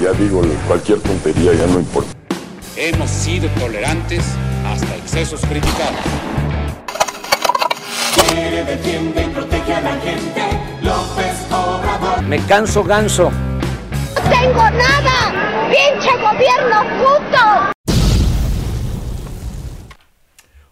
Ya digo, cualquier tontería ya no importa. Hemos sido tolerantes hasta excesos criticados. Quiere, defiende y protege a la gente. López Obrador. Me canso ganso. ¡No tengo nada! ¡Pinche gobierno puto!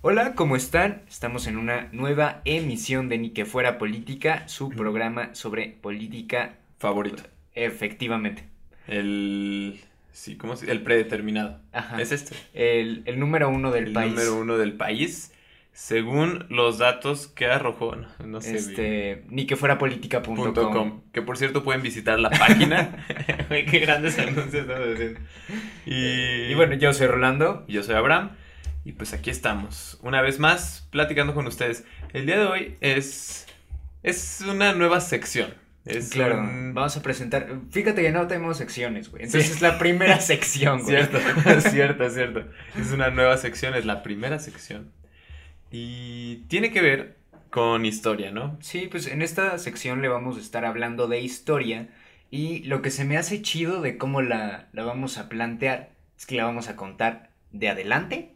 Hola, ¿cómo están? Estamos en una nueva emisión de Ni que fuera política, su programa sobre política favorito. Efectivamente. El. Sí, ¿cómo se El predeterminado. Ajá. Es este. El, el número uno del el país. número uno del país. Según los datos que arrojó, no, no sé. Este, ni que fuera política.com. Que por cierto pueden visitar la página. Qué grandes anuncios estamos haciendo. Y, Y bueno, yo soy Rolando. yo soy Abraham. Y pues aquí estamos, una vez más, platicando con ustedes. El día de hoy es. Es una nueva sección. Es Claro, un- vamos a presentar. Fíjate que no tenemos secciones, güey. Entonces Sí. es la primera sección, güey. Cierto, cierto, cierto. Es una nueva sección, es la primera sección. Y tiene que ver con historia, ¿no? Sí, pues en esta sección le vamos a estar hablando de historia y lo que se me hace chido de cómo la, la vamos a plantear es que la vamos a contar de adelante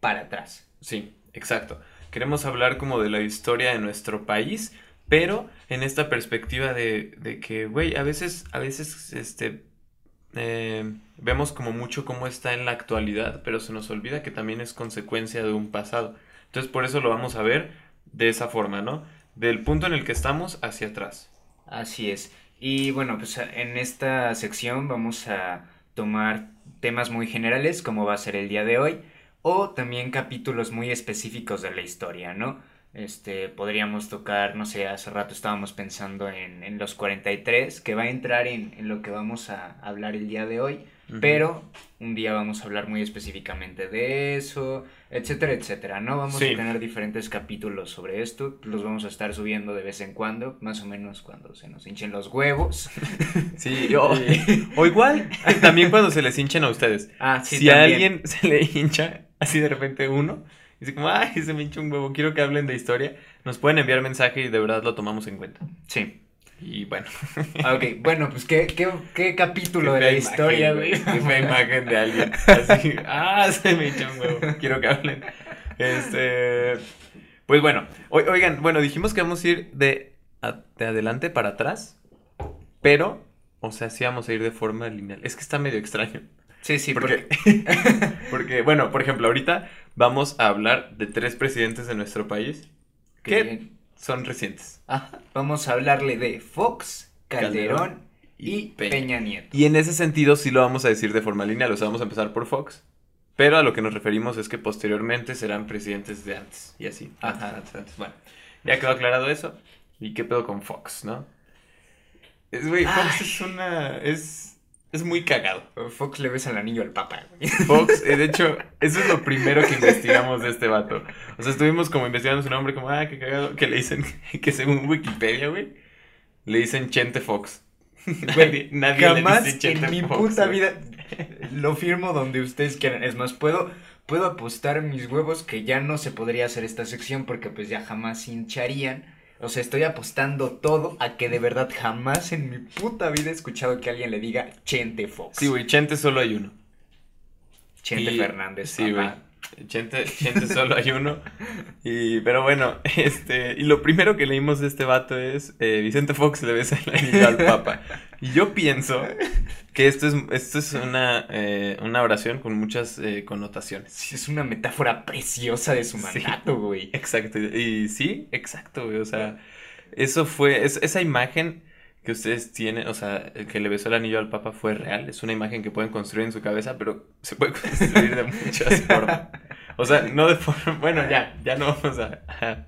para atrás. Sí, exacto. Queremos hablar como de la historia de nuestro país, pero en esta perspectiva de, de que, güey, a veces, a veces, este, eh, vemos como mucho cómo está en la actualidad, pero se nos olvida que también es consecuencia de un pasado. Entonces, por eso lo vamos a ver de esa forma, ¿no? Del punto en el que estamos hacia atrás. Así es. Y bueno, pues en esta sección vamos a tomar temas muy generales como va a ser el día de hoy o también capítulos muy específicos de la historia, ¿no? Este, podríamos tocar, no sé, hace rato estábamos pensando en, en los 43, que va a entrar en, en lo que vamos a hablar el día de hoy, pero un día vamos a hablar muy específicamente de eso, etcétera, etcétera, ¿no? Vamos Sí. a tener diferentes capítulos sobre esto, los vamos a estar subiendo de vez en cuando, más o menos cuando se nos hinchen los huevos. Sí, o, o igual, también cuando se les hinchen a ustedes. Ah, sí, si a alguien se le hincha, así de repente uno, y dice como, ay, se me hincha un huevo, quiero que hablen de historia, nos pueden enviar mensaje y de verdad lo tomamos en cuenta. Sí. Y bueno, Ah, Ok, bueno, pues qué, qué, qué capítulo de la historia, güey. Qué fea imagen de alguien. Así, ah, se me hincha un huevo, quiero que hablen. Este, pues bueno, o- oigan, bueno, dijimos que vamos a ir de, a- de adelante para atrás, pero, o sea, sí vamos a ir de forma lineal. Es que está medio extraño. Sí, sí, porque, porque... porque, bueno, por ejemplo, ahorita vamos a hablar de tres presidentes de nuestro país que bien. son recientes. Ajá, vamos a hablarle de Fox, Calderón, Calderón y Peña. Peña. Nieto. Y en ese sentido sí lo vamos a decir de forma lineal, o sea, vamos a empezar por Fox, pero a lo que nos referimos es que posteriormente serán presidentes de antes, y así. Ajá. antes, antes. Bueno, ya quedó aclarado eso. ¿Y qué pedo con Fox, no? Es, güey, Fox Ay. es una... es... es muy cagado. Fox le besa el anillo al papa, güey. Fox, eh, de hecho, eso es lo primero que investigamos de este vato. O sea, estuvimos como investigando su nombre, como, ah, qué cagado, que le dicen, que según Wikipedia, güey, le dicen Chente Fox. Nadie, nadie Jamás le dice Chente en mi Fox, puta güey. vida lo firmo donde ustedes quieran. Es más, puedo, puedo apostar mis huevos que ya no se podría hacer esta sección porque pues ya jamás hincharían. O sea, estoy apostando todo a que de verdad jamás en mi puta vida he escuchado que alguien le diga Chente Fox. Sí, güey, Chente solo hay uno. Chente Y- Fernández. Sí, güey. Chente, Chente solo hay uno. Y, pero bueno, este, y lo primero que leímos de este vato es eh, Vicente Fox le besa el anillo al Papa. Y yo pienso que esto es, esto es una, eh, una oración con muchas eh, connotaciones. Sí, es una metáfora preciosa de su mandato, güey. Exacto. Y sí, exacto, güey. O sea, eso fue, es- esa imagen que ustedes tienen, o sea, el que le besó el anillo al Papa fue real. Es una imagen que pueden construir en su cabeza, pero se puede construir de muchas formas. O sea, no de forma, bueno, ya, ya no vamos a, a,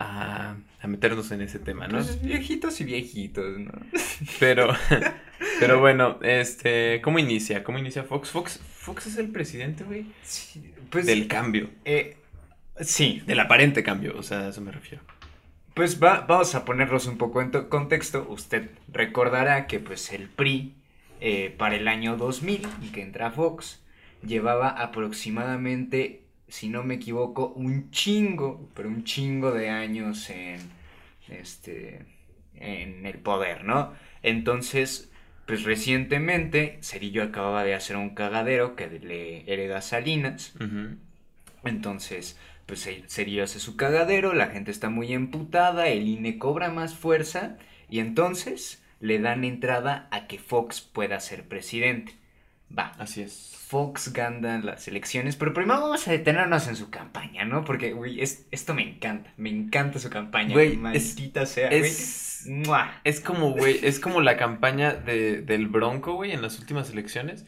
a- a meternos en ese tema, ¿no? Pues viejitos y viejitos, ¿no? Pero, pero bueno, este, ¿cómo inicia? ¿Cómo inicia Fox? Fox, Fox es el presidente, güey, Sí, pues, del cambio, eh, sí, del aparente cambio, o sea, a eso me refiero. Pues va- vamos a ponerlos un poco en to- contexto. Usted recordará que pues el PRI eh, para el año 2000 y que entra Fox llevaba aproximadamente, si no me equivoco, un chingo, pero un chingo de años en este en el poder, ¿no? Entonces pues recientemente Cerillo acababa de hacer un cagadero que le hereda Salinas. Entonces, pues Cerillo hace su cagadero, la gente está muy emputada, el INE cobra más fuerza y entonces le dan entrada a que Fox pueda ser presidente. Va, Así es. Fox gana las elecciones, pero primero vamos a detenernos en su campaña, ¿no? Porque, güey, es- esto me encanta, me encanta su campaña. Güey, es- maldita sea, Es, güey. ¡Mua! es como, güey, es como la campaña de, del Bronco, güey, en las últimas elecciones,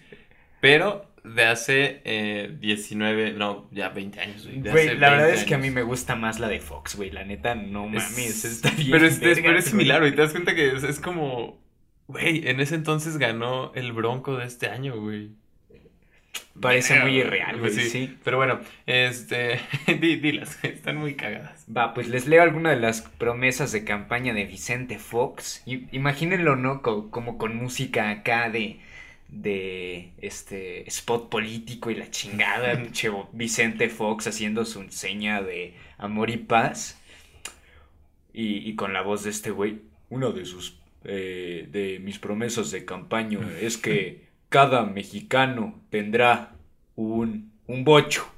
pero de hace eh, 19, no, ya 20 años, güey. la verdad 20 es que a mí me gusta más la de Fox, güey. La neta, no Es- mames, está bien. Pero es, es- verga, pero es similar, güey. Te das cuenta que es, es como. Güey, en ese entonces ganó el Bronco de este año, güey. Parece muy irreal, güey, Pues sí. Pero bueno, este. di- dilas, están muy cagadas. Va, pues les leo algunas de las promesas de campaña de Vicente Fox. I- imagínenlo, ¿no? Co- como con música acá de, de este spot político y la chingada. Vicente Fox haciendo su seña de amor y paz. Y, y con la voz de este güey. Una de sus. eh, de mis promesas de campaña es que cada mexicano tendrá un, un bocho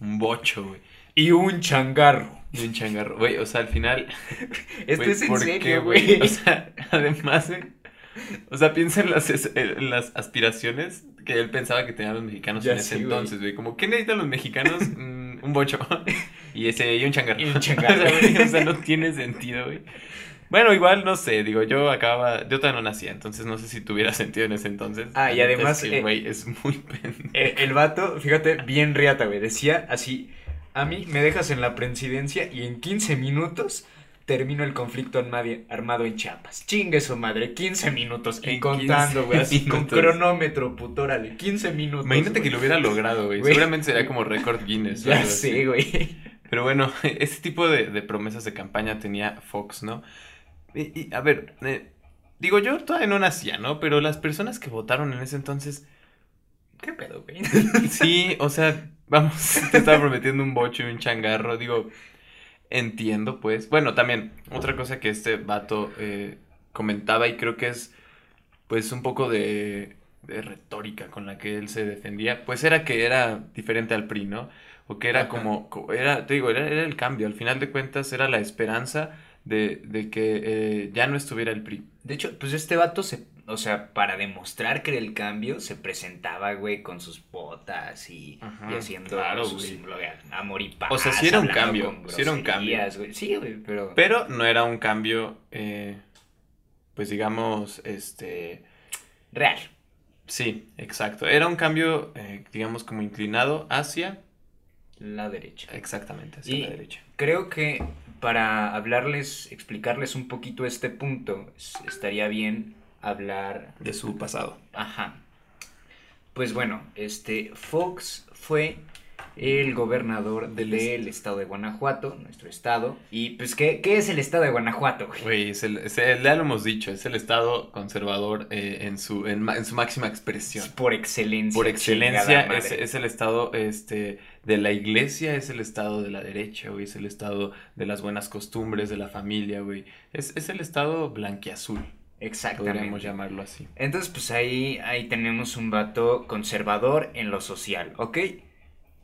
Un bocho, güey. y un changarro. Y un changarro. Güey, o sea, al final. Esto güey, es en ¿por qué, serio, güey. O sea, además, güey. O sea, piensa en las, es- en las aspiraciones que él pensaba que tenían los mexicanos Ya en ese güey. entonces, güey. Como, ¿qué necesitan los mexicanos? Mm, un bocho. Y ese, y un changarro. Y un changarro. o, sea, güey, o sea, no tiene sentido, güey. Bueno, igual, no sé, digo, yo acababa, yo todavía no nacía, entonces no sé si tuviera sentido en ese entonces. Ah, y además, eh, güey, es muy pendejo. Eh, el vato, fíjate, bien riata, güey. Decía así: A mí me dejas en la presidencia y en 15 minutos termino el conflicto armado en Chiapas. Chingue su madre, 15 minutos. Y En contando, 15 güey. Así con cronómetro, puto, órale. 15 minutos. Imagínate que lo hubiera logrado, güey. Seguramente sería como récord Guinness. Ya sé, güey. Pero bueno, ese tipo de, de promesas de campaña tenía Fox, ¿no? Y, y, a ver, eh, digo, yo todavía no nacía, ¿no? Pero las personas que votaron en ese entonces, ¿Qué pedo, güey? sí, o sea, vamos, te estaba prometiendo un bocho y un changarro, digo, entiendo, pues. Bueno, también, otra cosa que este vato eh, comentaba y creo que es, pues, un poco de, de retórica con la que él se defendía, pues era que era diferente al PRI, ¿no? O que era Ajá. como, co- era, te digo, era, era el cambio, al final de cuentas era la esperanza de, de que eh, ya no estuviera el PRI. De hecho, pues este vato se. O sea, para demostrar que era el cambio, se presentaba, güey, con sus botas y, Ajá, y haciendo claro, sus güey. amor y paz. O sea, sí era un cambio, sí era un cambio. güey. Sí, güey, pero. Pero no era un cambio, eh, pues digamos, este... Real. Sí, exacto. Era un cambio, eh, digamos, como inclinado hacia... La derecha. Exactamente, hacia Y la derecha. creo que para hablarles, explicarles un poquito este punto, es- estaría bien hablar. De su pasado. Ajá. Pues bueno, este Fox fue el gobernador Del del estado de Guanajuato, nuestro estado. Y pues, ¿qué, qué es el estado de Guanajuato, güey? Güey, es el, es el- ya lo hemos dicho, es el estado conservador eh, en, su, en, su máxima expresión. Por excelencia. Por excelencia es el estado este, de la iglesia, es el estado de la derecha, güey, es el estado de las buenas costumbres, de la familia, güey. Es, es el estado blanquiazul, Exactamente. podríamos llamarlo así. Entonces, pues ahí, ahí tenemos un vato conservador en lo social, ¿ok?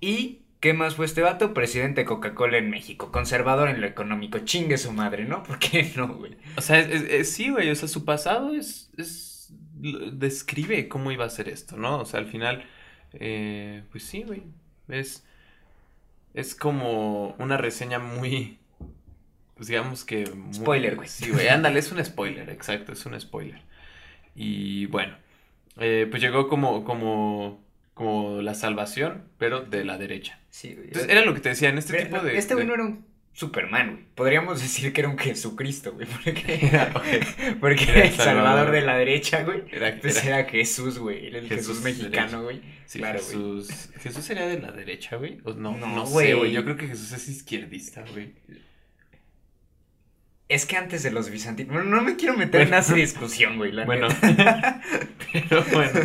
¿Y qué más fue este vato? Presidente de Coca-Cola en México, conservador en lo económico, chingue su madre, ¿no? ¿Por qué no, güey? O sea, es- es- sí, güey, o sea, su pasado es, es, describe cómo iba a ser esto, ¿no? O sea, al final, eh, pues sí, güey, es, es como una reseña muy, digamos que... muy- Spoiler, güey. Sí, güey, ándale, es un spoiler, exacto, es un spoiler. Y bueno, eh, pues llegó como, como, como la salvación, pero de la derecha. Sí, güey. Entonces, era lo que te decía, en este Pero, tipo de... Este güey de- no era un Superman, güey. Podríamos decir que era un Jesucristo, güey. Porque, Era- porque el Salvador Salvador. de la derecha, güey. Era- Pues era- era Jesús, güey. Era el Jesús, Jesús mexicano, güey. Sí, claro, güey. Jesús. Jesús sería de la derecha, güey. O no, No, no, sé, güey. güey. Yo creo que Jesús es izquierdista, güey. Es que antes de los bizantinos. Bueno, no me quiero meter en esa discusión, güey. la Bueno, pero bueno,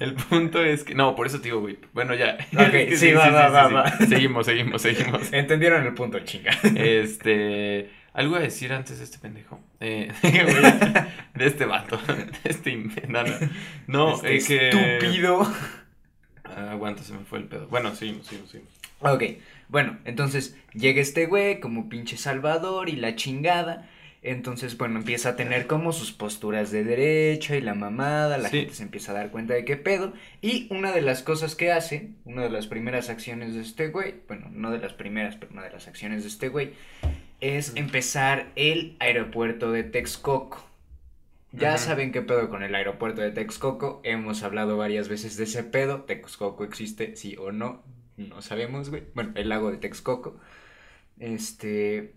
el punto es que. No, por eso te digo, güey. Bueno, ya. Ok, Es que sí, va, va, va, va. Seguimos, seguimos, seguimos. Entendieron el punto, chinga. Este. Algo a decir antes de este pendejo. Eh, güey, de este vato. De este. No, no. Este es que... estúpido. Ah, aguanta, se me fue el pedo. Bueno, sí, sí, sí. Ok, bueno, entonces llega este güey como pinche salvador y la chingada. Entonces, bueno, empieza a tener como sus posturas de derecha y la mamada, la Sí. gente se empieza a dar cuenta de qué pedo. Y una de las cosas que hace, una de las primeras acciones de este güey, bueno, no de las primeras, pero una de las acciones de este güey, es empezar el aeropuerto de Texcoco. Ya saben qué pedo con el aeropuerto de Texcoco, hemos hablado varias veces de ese pedo, Texcoco existe, sí o no, no sabemos, güey. Bueno, el lago de Texcoco. Este.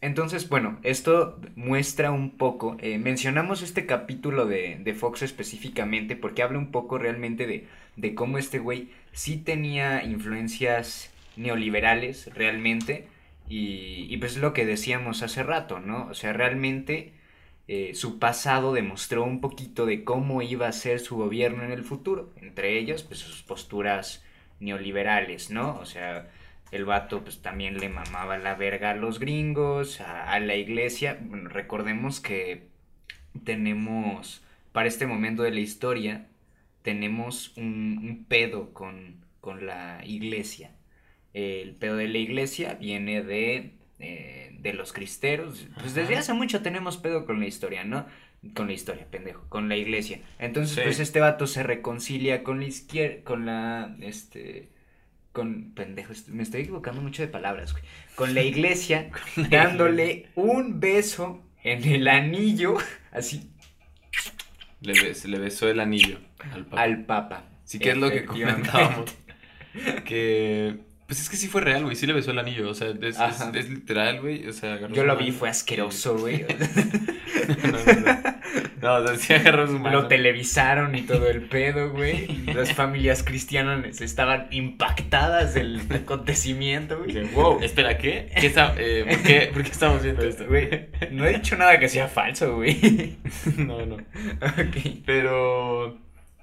Entonces, bueno, esto muestra un poco. eh, mencionamos este capítulo de, de Fox específicamente porque habla un poco realmente de, de cómo este güey sí tenía influencias neoliberales realmente. Y, y pues lo que decíamos hace rato, ¿no? O sea, realmente eh, su pasado demostró un poquito de cómo iba a ser su gobierno en el futuro. Entre ellos, pues sus posturas neoliberales, ¿no? O sea, el vato pues también le mamaba la verga a los gringos, a, a la iglesia. Bueno, recordemos que tenemos, para este momento de la historia, tenemos un, un pedo con, con la iglesia. El pedo de la iglesia viene de, eh, de los cristeros. Pues desde hace mucho tenemos pedo con la historia, ¿no? Con la historia, pendejo, con la iglesia. Entonces, Sí. pues este vato se reconcilia con la izquierda, con la, este, con, pendejo, me estoy equivocando mucho de palabras, güey. Con la iglesia, dándole un beso en el anillo, así, Le, bes- le besó el anillo al papá. al papa. Sí, que es lo que comentábamos. Que. Pues es que sí fue real, güey. Sí le besó el anillo. O sea, es, es- Ajá. es literal, güey. O sea, Yo lo mano vi, fue asqueroso, güey. No, no, no. No, o sea, sí agarró su mano. Lo televisaron y todo el pedo, güey. Las familias cristianas estaban impactadas del acontecimiento, güey. wow, espera, ¿qué? ¿Qué está, eh, ¿por, qué, ¿Por qué estamos viendo esto? Güey, no he dicho nada que sea falso, güey. No, no. Ok. Pero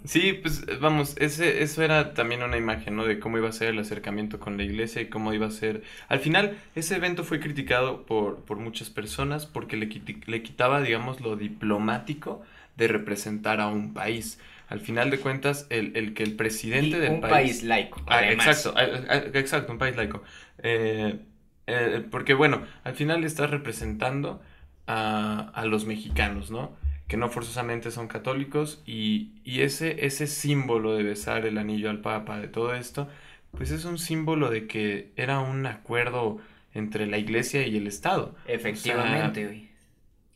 sí, pues vamos, ese, eso era también una imagen, ¿no? De cómo iba a ser el acercamiento con la iglesia y cómo iba a ser... Al final, ese evento fue criticado por, por muchas personas porque le, le quitaba, digamos, lo diplomático de representar a un país. Al final de cuentas, el, el que el presidente Y del un país, laico. Ah, exacto, exacto, un país laico. Eh, eh, porque bueno, al final estás representando a, a los mexicanos, ¿no? Que no forzosamente son católicos y, y ese, ese símbolo de besar el anillo al Papa, de todo esto, pues es un símbolo de que era un acuerdo entre la iglesia y el Estado. Efectivamente, güey.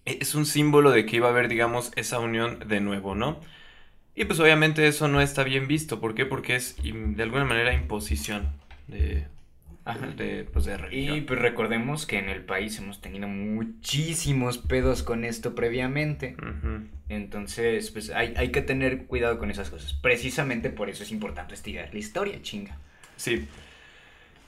Es un símbolo de que iba a haber, digamos, esa unión de nuevo, ¿no? Y pues obviamente eso no está bien visto. ¿Por qué? Porque es de alguna manera imposición de, Ajá. de, pues, de Y pues recordemos que en el país hemos tenido muchísimos pedos con esto previamente. Entonces, pues hay, hay que tener cuidado con esas cosas. Precisamente por eso es importante estudiar la historia, chinga. Sí.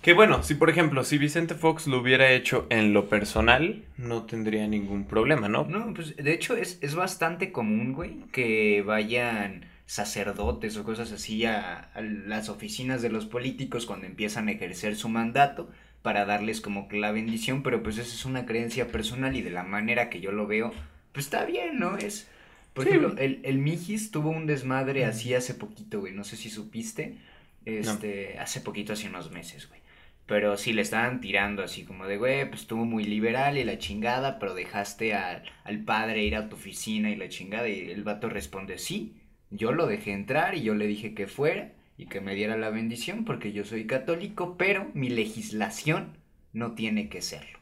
Que bueno, si por ejemplo, si Vicente Fox lo hubiera hecho en lo personal, no tendría ningún problema, ¿no? No, pues de hecho es, es bastante común, güey, que vayan sacerdotes o cosas así a, a las oficinas de los políticos cuando empiezan a ejercer su mandato para darles como que la bendición, pero pues esa es una creencia personal y de la manera que yo lo veo, pues está bien, ¿no? Es, por Sí. ejemplo, el, el Mijis tuvo un desmadre así hace poquito, güey, no sé si supiste, este, hace poquito, hace unos meses, güey. Pero sí le estaban tirando así como de, güey, pues estuvo muy liberal y la chingada, pero dejaste al, al padre ir a tu oficina y la chingada. Y el vato responde, sí, yo lo dejé entrar y yo le dije que fuera y que me diera la bendición porque yo soy católico, pero mi legislación no tiene que serlo.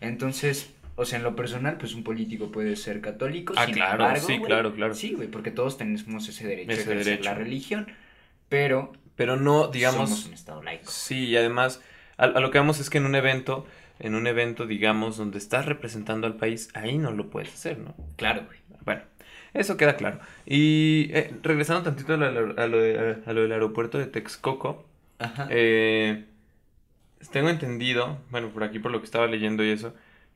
Entonces, o sea, en lo personal, pues un político puede ser católico. Ah, sin claro, embargo, sí, claro, claro. Sí, güey, porque todos tenemos ese derecho Ese ejercer derecho. la religión, pero Pero no, digamos... somos un estado laico. Sí, y además, a, a lo que vamos es que en un evento, en un evento, digamos, donde estás representando al país, ahí no lo puedes hacer, ¿no? Claro, güey. Eso queda claro. Y eh, regresando tantito a lo, a lo de- a lo del aeropuerto de Texcoco, Ajá. eh, tengo entendido, bueno, por aquí por lo que estaba leyendo y eso,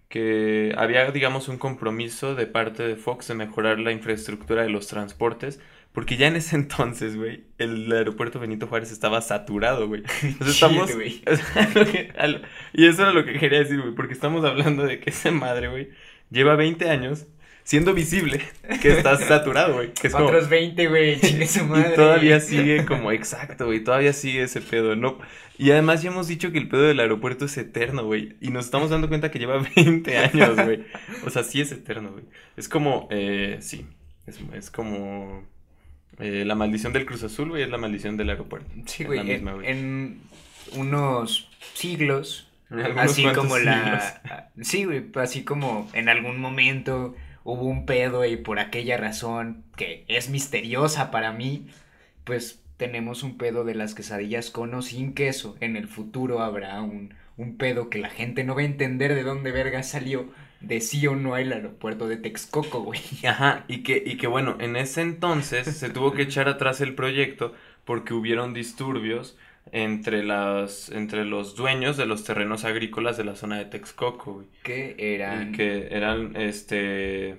que había, digamos, un compromiso de parte de Fox de mejorar la infraestructura de los transportes, porque ya en ese entonces, güey, el aeropuerto Benito Juárez estaba saturado, güey. Estamos... güey. o sea, lo que- a lo- y eso era lo que quería decir, güey, porque estamos hablando de que esa madre, güey, lleva 20 años siendo visible que estás saturado, güey. Que es como- Otros 20, güey, chingue su madre. y todavía sigue como exacto, güey. Todavía sigue ese pedo, ¿no? Y además ya hemos dicho que el pedo del aeropuerto es eterno, güey. Y nos estamos dando cuenta que lleva 20 años, güey. O sea, sí es eterno, güey. Es como, eh, sí. Es, es como eh, la maldición del Cruz Azul, güey. Es la maldición del aeropuerto. Sí, güey, en, unos siglos, así como la... Sí, güey, así como en algún momento hubo un pedo y por aquella razón que es misteriosa para mí, pues tenemos un pedo de las quesadillas con o sin queso. En el futuro habrá un, un pedo que la gente no va a entender de dónde verga salió de sí o no el aeropuerto de Texcoco, güey. Ajá, y que, y que bueno, en ese entonces se tuvo que echar atrás el proyecto porque hubieron disturbios entre, las, entre los dueños de los terrenos agrícolas de la zona de Texcoco, güey. Que eran... Y que eran, este,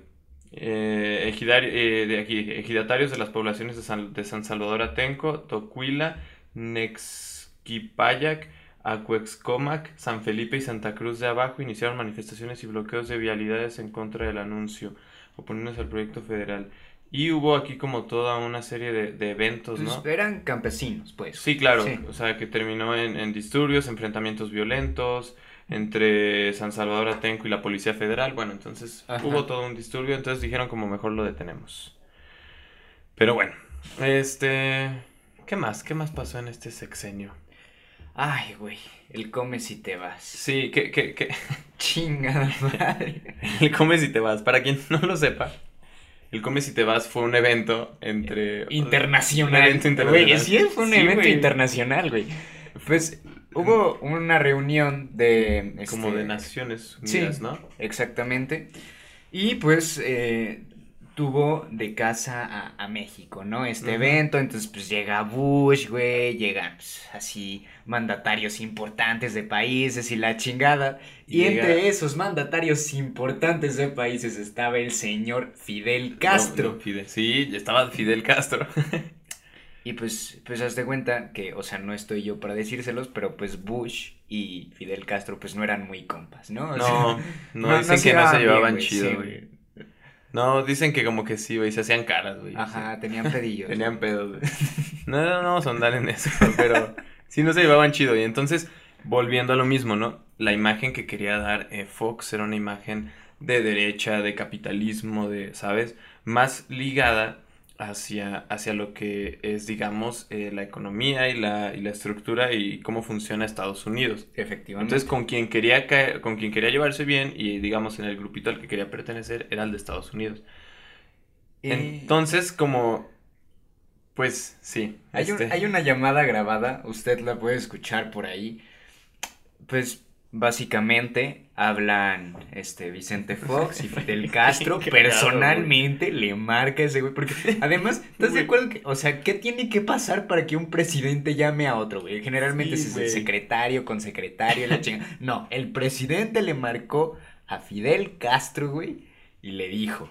eh, ejidari- eh, de aquí, ejidatarios de las poblaciones de San, de San Salvador Atenco, Tocuila, Nexquipayac, Acuexcomac, San Felipe y Santa Cruz de Abajo iniciaron manifestaciones y bloqueos de vialidades en contra del anuncio, oponiéndose al proyecto federal. Y hubo aquí como toda una serie de, de eventos, pues, ¿no? eran campesinos, pues. Sí, claro, Sí. o sea, que terminó en, en disturbios, enfrentamientos violentos entre San Salvador Atenco y la Policía Federal. Bueno, entonces Ajá. hubo todo un disturbio, entonces dijeron como mejor lo detenemos. Pero bueno, este... ¿Qué más? ¿Qué más pasó en este sexenio? Ay, güey, el come si te vas. Sí, que, que, que... Chingada madre. El Come si te vas, para quien no lo sepa, el Come si te vas fue un evento entre... Internacional. Un evento internacional. Güey, sí, fue un Sí, evento güey. internacional, güey. Pues hubo una reunión de... Como este, de Naciones sí. Unidas, ¿no? Exactamente. Y pues eh, tuvo de casa a, a México, ¿no? Este evento, entonces pues llega Bush, güey, llegan pues, así mandatarios importantes de países y la chingada. Y, entre esos mandatarios importantes de países estaba el señor Fidel Castro. No, no, Fidel. Sí, estaba Fidel Castro. Y pues, pues haz de cuenta que, o sea, no estoy yo para decírselos, pero pues Bush y Fidel Castro pues no eran muy compas, ¿no? O No, sea, no, dicen que no se llevaban chido, güey. No, dicen que como que sí, güey, se hacían caras, güey. Ajá, tenían pedillos. Tenían pedos, güey. No, no, no vamos a andar en eso, pero sí no se llevaban chido. Y entonces, volviendo a lo mismo, ¿no? La imagen que quería dar eh, Fox era una imagen de derecha, de capitalismo, de, ¿sabes? Más ligada hacia, hacia lo que es, digamos, eh, la economía y la, y la estructura y cómo funciona Estados Unidos. Efectivamente. Entonces, con quien quería caer- con quien quería llevarse bien y digamos en el grupito al que quería pertenecer era el de Estados Unidos. Entonces, como pues sí, hay, un- este, hay una llamada grabada, usted la puede escuchar por ahí. Pues básicamente hablan este Vicente Fox y Fidel Castro. Personalmente le marca ese güey. Porque además, ¿estás de acuerdo que, o sea, qué tiene que pasar para que un presidente llame a otro, güey? Generalmente Sí, es el secretario con secretario, la chinga. No, el presidente le marcó a Fidel Castro, güey, y le dijo,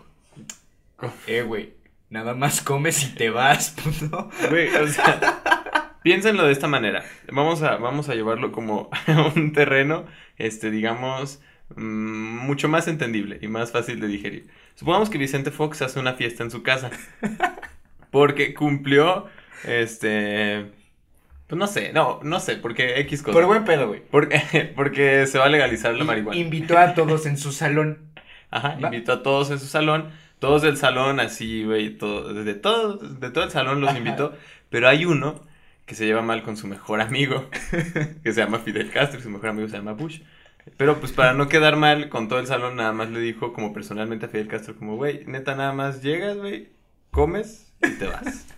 eh, güey, nada más comes y te vas, puto. güey, o sea, piénsenlo de esta manera. Vamos a vamos a llevarlo como a un terreno este digamos mm, mucho más entendible y más fácil de digerir. Supongamos que Vicente Fox hace una fiesta en su casa. Porque cumplió este pues no sé, no, no sé, porque X cosa. Por buen pedo, güey. Porque, porque se va a legalizar la marihuana. Invitó a todos en su salón. Ajá, Va. invitó a todos en su salón, todos del salón así, güey, todo, de todo, de todo el salón los Ajá. invitó, pero hay uno que se lleva mal con su mejor amigo, que se llama Fidel Castro, y su mejor amigo se llama Bush. Pero pues para no quedar mal con todo el salón, nada más le dijo como personalmente a Fidel Castro, como, güey, neta, nada más llegas, güey, comes y te vas.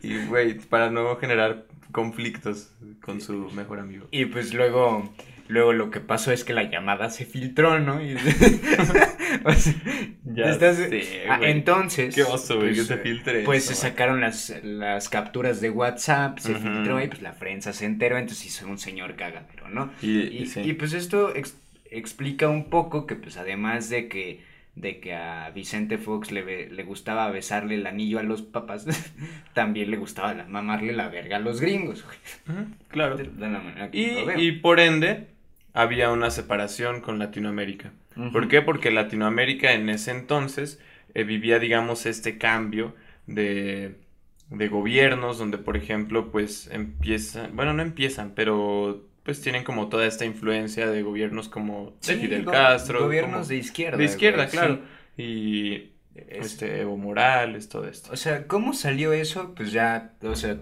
Y, güey, para no generar conflictos con su mejor amigo. Y pues luego, luego lo que pasó es que la llamada se filtró, ¿no? Y- O sea, Ya estás- sé, Ah, entonces. Qué oso, güey, pues, que se filtre Pues eso, se sacaron las, las capturas de WhatsApp, se filtró y pues la prensa se enteró, entonces hizo un señor cagadero, ¿no? Y, Y, y sí. y, pues esto ex- explica un poco que pues además de que de que a Vicente Fox le, le gustaba besarle el anillo a los papás, también le gustaba la- mamarle la verga a los gringos, güey. Claro. De, de la manera que Y, lo veo. y por ende, había una separación con Latinoamérica. ¿Por qué? Porque Latinoamérica en ese entonces eh, vivía, digamos, este cambio de, de gobiernos donde, por ejemplo, pues empiezan, bueno, no empiezan, pero pues tienen como toda esta influencia de gobiernos como de Sí, Fidel Castro. Gobiernos como- de izquierda. de izquierda, güey, claro. sí. Y Es- este, Evo Morales, todo esto. O sea, ¿cómo salió eso? Pues ya, o sea,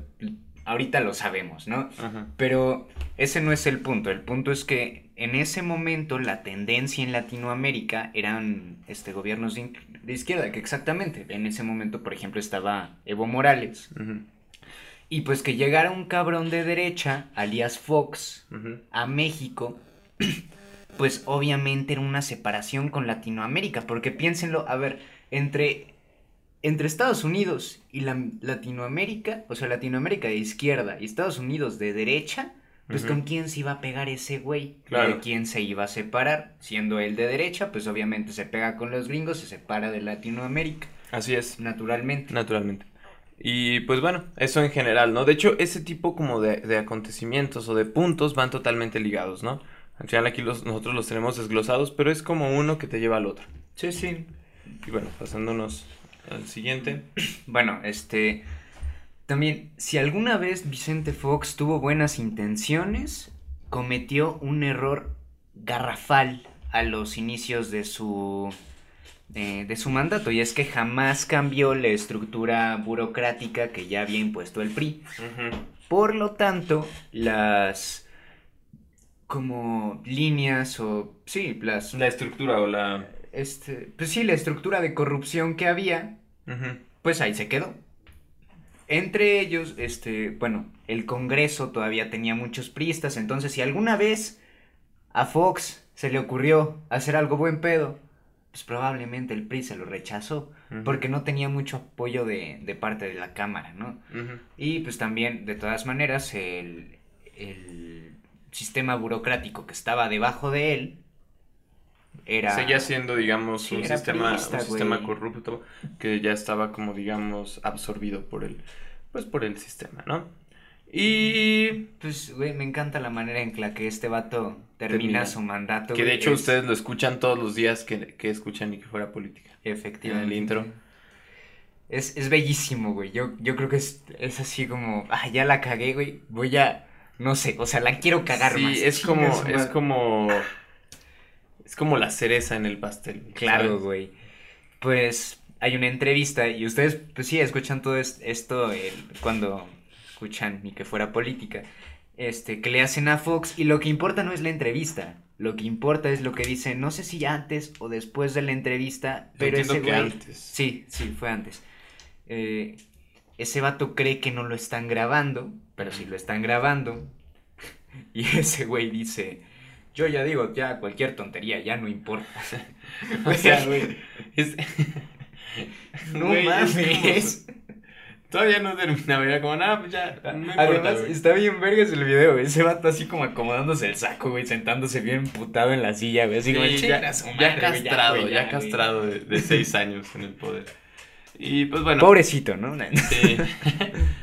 ahorita lo sabemos, ¿no? Ajá. Pero ese no es el punto. El punto es que en ese momento la tendencia en Latinoamérica eran este, gobiernos de, izquierda, que exactamente. En ese momento, por ejemplo, estaba Evo Morales. Y pues que llegara un cabrón de derecha, alias Fox, a México, pues obviamente era una separación con Latinoamérica, porque piénsenlo, a ver, entre, entre Estados Unidos y la, Latinoamérica, o sea, Latinoamérica de izquierda y Estados Unidos de derecha, pues con quién se iba a pegar ese güey, Claro. de quién se iba a separar, siendo él de derecha, pues obviamente se pega con los gringos, se separa de Latinoamérica, Así es. naturalmente. Naturalmente. Y pues bueno, eso en general, ¿no? De hecho, ese tipo como de, de acontecimientos o de puntos van totalmente ligados, ¿no? Al final aquí los, nosotros los tenemos desglosados, pero es como uno que te lleva al otro. Sí, sí. Y bueno, pasándonos al siguiente. Bueno, este. También, si alguna vez Vicente Fox tuvo buenas intenciones, cometió un error garrafal a los inicios de su. eh, de su mandato. Y es que jamás cambió la estructura burocrática que ya había impuesto el PRI. Por lo tanto, las. como líneas o. sí, las. La estructura o la... Este. Pues sí, la estructura de corrupción que había pues ahí se quedó. Entre ellos, este, bueno, el Congreso todavía tenía muchos priistas, entonces si alguna vez a Fox se le ocurrió hacer algo buen pedo, pues probablemente el PRI se lo rechazó, porque no tenía mucho apoyo de, de parte de la Cámara, ¿no? Y pues también, de todas maneras, el, el sistema burocrático que estaba debajo de él era... Seguía siendo, digamos, Sí, un sistema, un sistema corrupto que ya estaba como, digamos, absorbido por el, pues por el sistema, ¿no? Y Pues, güey, me encanta la manera en la que este vato termina, Termina. su mandato. que de hecho es- ustedes lo escuchan todos los días que, que escuchan y que fuera política. Efectivamente. en el intro. Es, es bellísimo, güey. Yo, yo creo que es, es así como, ah, ya la cagué, güey. Voy a, no sé, o sea, la quiero cagar sí, más. es como, es como, es como la cereza en el pastel. Claro, ¿sabes? güey. Pues hay una entrevista y ustedes, pues sí, escuchan todo es- esto el- cuando escuchan ni que fuera política. Este, que le hacen a Fox y lo que importa no es la entrevista. Lo que importa es lo que dice, no sé si antes o después de la entrevista, pero ese que güey... antes. Sí, sí, fue antes. Eh, ese vato cree que no lo están grabando, pero sí lo están grabando. Y ese güey dice, yo ya digo, ya cualquier tontería, ya no importa. O sea, güey. es- No es mames. como- Todavía no terminaba, era como, nada, pues ya, no importa, Además, güey". está bien vergas el video, güey. Ese vato así como acomodándose el saco, güey, sentándose bien putado en la silla, güey. Así como, Sí, "Chinga ya, ya madre, güey, castrado, ya, güey". castrado de, de seis años en el poder. Y pues bueno, Pobrecito, ¿no? sí.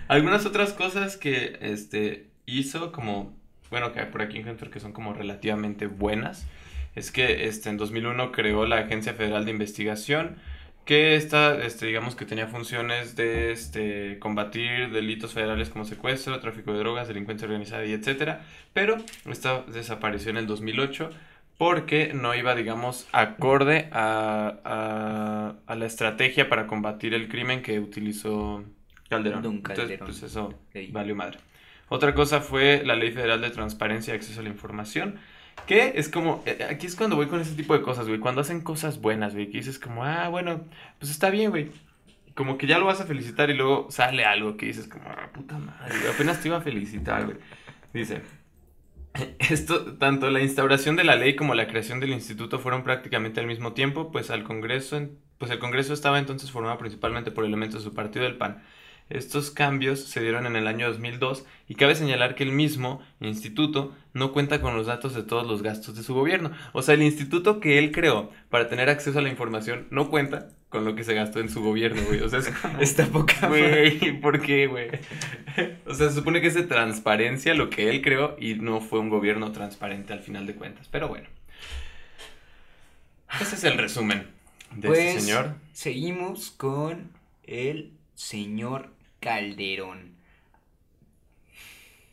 algunas otras cosas que este hizo como, bueno, que por aquí encuentro que son como relativamente buenas, es que este, en 2001 creó la Agencia Federal de Investigación, que esta, este, digamos que tenía funciones de este, combatir delitos federales como secuestro, tráfico de drogas, delincuencia organizada y etcétera, pero esta desapareció en el 2008 porque no iba, digamos, acorde a, a, a la estrategia para combatir el crimen que utilizó Calderón. Don Entonces, Calderón. pues eso valió madre. Otra cosa fue la Ley Federal de Transparencia y Acceso a la Información, que es como, eh, aquí es cuando voy con ese tipo de cosas, güey, cuando hacen cosas buenas, güey, que dices como, ah, bueno, pues está bien, güey. Como que ya lo vas a felicitar y luego sale algo que dices como, ah, puta madre, güey, apenas te iba a felicitar, güey. Dice, esto, tanto la instauración de la ley como la creación del instituto fueron prácticamente al mismo tiempo, pues al Congreso, pues el Congreso estaba entonces formado principalmente por elementos de su partido, el PAN. Estos cambios se dieron en el año 2002 y cabe señalar que el mismo instituto no cuenta con los datos de todos los gastos de su gobierno. O sea, el instituto que él creó para tener acceso a la información no cuenta con lo que se gastó en su gobierno, güey. O sea, es. Está poca. Güey, ¿por qué, güey? O sea, se supone que es de transparencia lo que él creó y no fue un gobierno transparente al final de cuentas. Pero bueno. Ese es el resumen de Pues este señor. seguimos con el señor Calderón.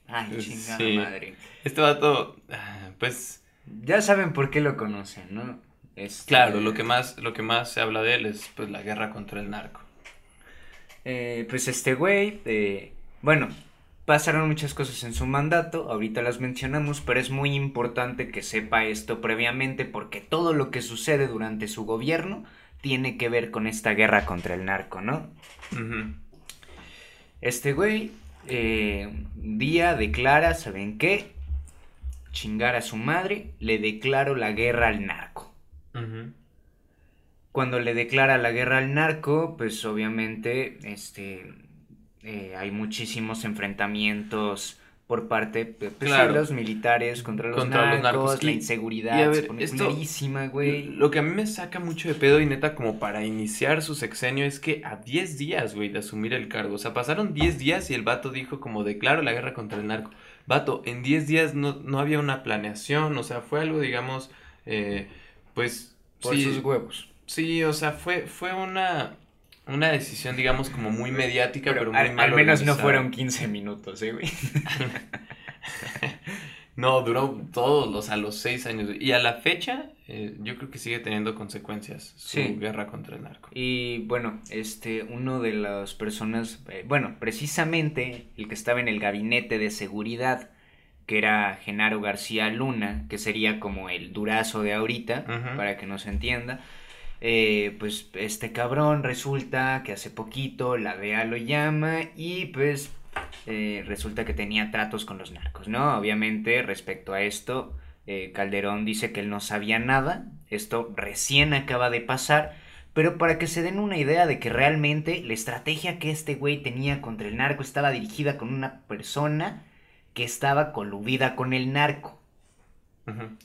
Ay, Eh, chingada sí. madre. Este vato, ah, pues, Ya saben por qué lo conocen, ¿no? Este, claro, lo que más, lo que más se habla de él es pues la guerra contra el narco. Eh, pues este güey, eh, bueno, pasaron muchas cosas en su mandato, ahorita las mencionamos, pero es muy importante que sepa esto previamente porque todo lo que sucede durante su gobierno tiene que ver con esta guerra contra el narco, ¿no? Ujú. Este güey, eh, día declara, ¿saben qué? Chingar a su madre, le declaro la guerra al narco. Cuando le declara la guerra al narco, pues obviamente este, eh, hay muchísimos enfrentamientos por parte pues, Claro. de los militares contra los Contra los narcos, la inseguridad y a ver, esto- güey. Lo que a mí me saca mucho de pedo y neta como para iniciar su sexenio es que a 10 días, güey, de asumir el cargo. O sea, pasaron 10 días y el vato dijo como declaro la guerra contra el narco. Vato, en 10 días no, no había una planeación, o sea, fue algo, digamos, eh, pues... Por sí, sus huevos. Sí, o sea, fue, fue una, una decisión, digamos, como muy mediática, pero, Pero, muy al, mal al menos no fueron 15 minutos, ¿eh, güey? No, duró todos los, a los seis años. Y a la fecha, eh, yo creo que sigue teniendo consecuencias su Sí. guerra contra el narco. Y bueno, este, uno de las personas, eh, bueno, precisamente el que estaba en el gabinete de seguridad, que era Genaro García Luna, que sería como el durazo de ahorita, para que no se entienda, eh, pues este cabrón resulta que hace poquito la DEA lo llama y pues eh, resulta que tenía tratos con los narcos, ¿no? Obviamente respecto a esto, eh, Calderón dice que él no sabía nada, esto recién acaba de pasar, pero para que se den una idea de que realmente la estrategia que este güey tenía contra el narco estaba dirigida con una persona que estaba coludida con el narco.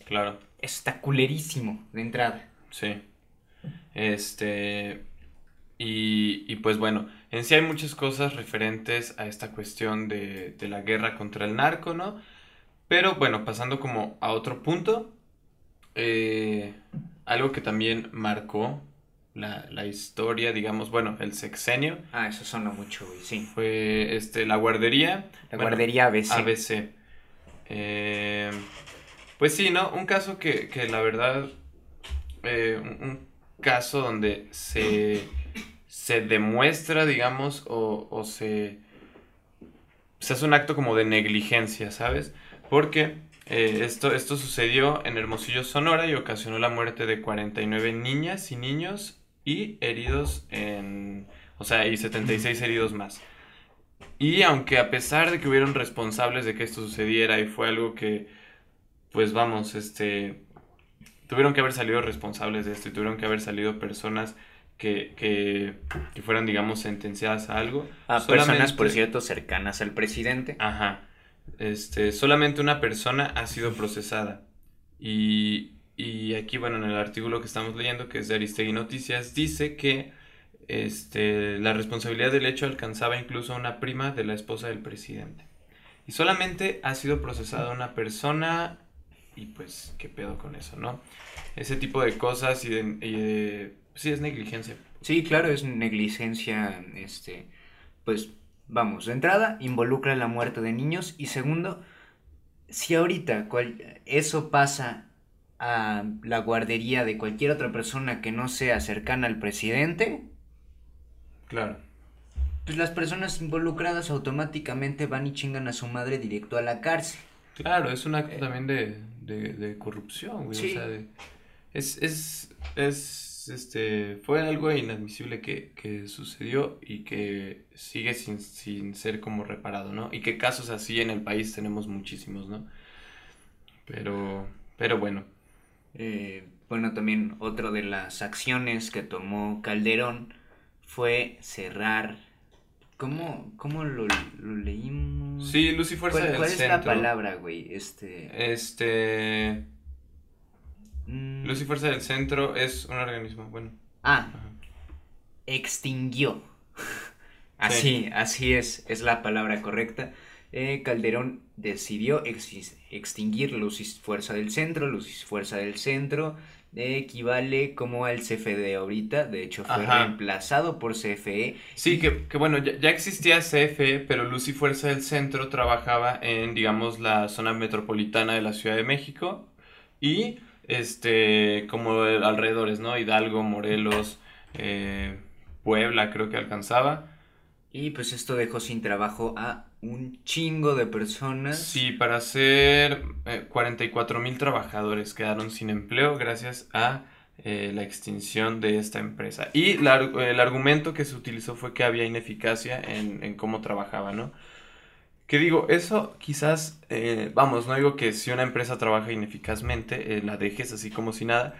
Claro, Eso está culerísimo de entrada. sí. Este. Y, y pues bueno, en sí hay muchas cosas referentes a esta cuestión de, de la guerra contra el narco, ¿no? Pero bueno, pasando como a otro punto, eh, algo que también marcó la, la historia, digamos, bueno, el sexenio, Ah, eso sonó mucho, güey, sí. fue este, la guardería. La bueno, guardería ABC. ABC. Eh, pues sí, ¿no? Un caso que, que la verdad, eh, un, un caso donde se, se demuestra, digamos, o, o se, se hace un acto como de negligencia, ¿sabes? Porque eh, esto, esto sucedió en Hermosillo, Sonora y ocasionó la muerte de 49 niñas y niños y heridos en... O sea, y 76 heridos más. Y aunque a pesar de que hubieron responsables de que esto sucediera y fue algo que, pues vamos, este, tuvieron que haber salido responsables de esto y tuvieron que haber salido personas que, que, que fueran, digamos, sentenciadas a algo. A personas, solamente- por cierto, cercanas al presidente. Ajá. Este, solamente una persona ha sido procesada. Y, y aquí, bueno, en el artículo que estamos leyendo, que es de Aristegui Noticias, dice que este, la responsabilidad del hecho alcanzaba incluso a una prima de la esposa del presidente. Y solamente ha sido procesada una persona y pues, ¿qué pedo con eso, no? Ese tipo de cosas y de... y de- sí, es negligencia. Sí, claro, es negligencia, este, pues, vamos, de entrada, involucra la muerte de niños y segundo, si ahorita cual- eso pasa a la guardería de cualquier otra persona que no sea cercana al presidente, Claro. pues las personas involucradas automáticamente van y chingan a su madre directo a la cárcel. Claro, es un acto también de, de, de corrupción, güey. Sí. O sea, de- es, es, es, este, fue algo inadmisible que, que sucedió y que sigue sin, sin ser como reparado, ¿no? Y que casos así en el país tenemos muchísimos, ¿no? Pero, pero bueno, Eh, bueno, también otra de las acciones que tomó Calderón fue cerrar. ¿Cómo, cómo lo, lo leímos? sí, Luz y Fuerza ¿Cuál, del cuál es la palabra, güey? Este. Este, mm, Luz y Fuerza del Centro es un organismo, bueno. Ah, ajá. extinguió. Así, así es, es la palabra correcta. Eh, Calderón decidió extinguir Luz y Fuerza del Centro, Luz y Fuerza del Centro, equivale como al CFE ahorita, de hecho fue Ajá. reemplazado por. CFE. Sí, que, que bueno, ya, ya existía CFE, pero Luz y Fuerza del Centro trabajaba en, digamos, la zona metropolitana de la Ciudad de México y, este, como de alrededores, ¿no? Hidalgo, Morelos, eh, Puebla creo que alcanzaba. Y pues esto dejó sin trabajo a un chingo de personas. Sí, para hacer 44 mil trabajadores quedaron sin empleo gracias a eh, la extinción de esta empresa. Y la el argumento que se utilizó fue que había ineficacia en, en cómo trabajaba, ¿no? Que digo, eso quizás, eh, vamos, no digo que si una empresa trabaja ineficazmente, eh, la dejes así como si nada,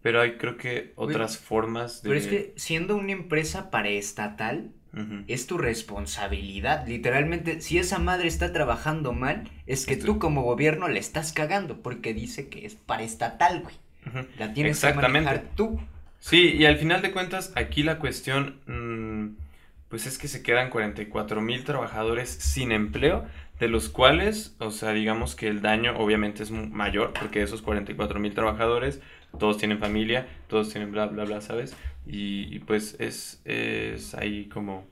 pero hay creo que otras formas de... Pero es que siendo una empresa paraestatal, Es tu responsabilidad. Literalmente, si esa madre está trabajando mal, es que tú como gobierno le estás cagando porque dice que es paraestatal, güey. Ujú. La tienes que Exactamente. manejar tú. Sí, y al final de cuentas, aquí la cuestión, mm, pues es que se quedan 44 mil trabajadores sin empleo, de los cuales, o sea, digamos que el daño obviamente es mayor, porque esos 44 mil trabajadores, todos tienen familia, todos tienen bla, bla, bla, ¿sabes? Y, y, pues es, es ahí como,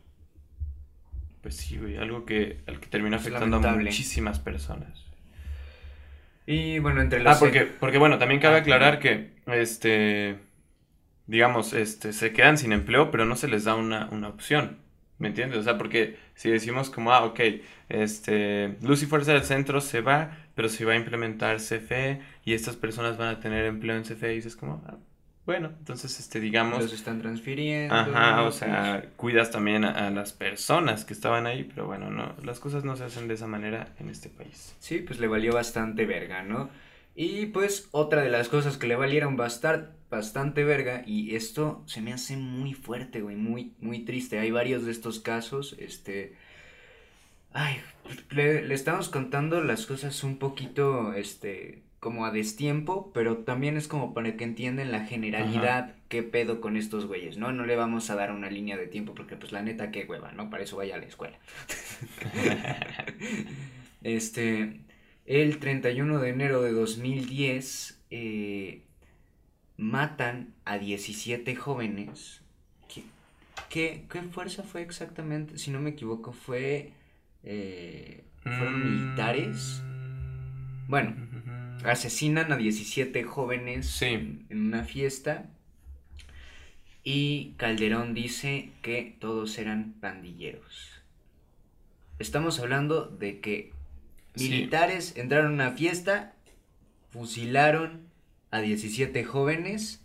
pues sí, güey, algo que, al que termina afectando a muchísimas personas. Y bueno, entre los... Ah, porque, porque bueno, también cabe Ah, aclarar que, este, digamos, este, se quedan sin empleo, pero no se les da una, una opción, ¿me entiendes? O sea, porque si decimos como, ah, ok, este, Luz y Fuerza del Centro se va, pero se va a implementar CFE y estas personas van a tener empleo en CFE y dices como, ah, bueno, entonces, este, digamos, los están transfiriendo. ajá, o sea, cuidas también a, a las personas que estaban ahí, pero bueno, no, las cosas no se hacen de esa manera en este país. Sí, pues le valió bastante verga, ¿no? Y pues otra de las cosas que le valieron bastar, bastante verga, y esto se me hace muy fuerte, güey, muy, muy triste. Hay varios de estos casos, este... Ay, le, le estamos contando las cosas un poquito, este, como a destiempo, pero también es como para que entiendan la generalidad, qué pedo con estos güeyes, ¿no? No le vamos a dar una línea de tiempo porque pues la neta qué hueva, ¿no? Para eso vaya a la escuela. este, el 31 de enero de 2010 eh, matan a 17 jóvenes. ¿Qué, qué, qué fuerza fue exactamente? Si no me equivoco, fue... eh, ¿Fueron militares? Bueno, Mm. asesinan a 17 jóvenes Sí. en, en una fiesta y Calderón dice que todos eran pandilleros. Estamos hablando de que Sí. militares entraron a una fiesta, fusilaron a 17 jóvenes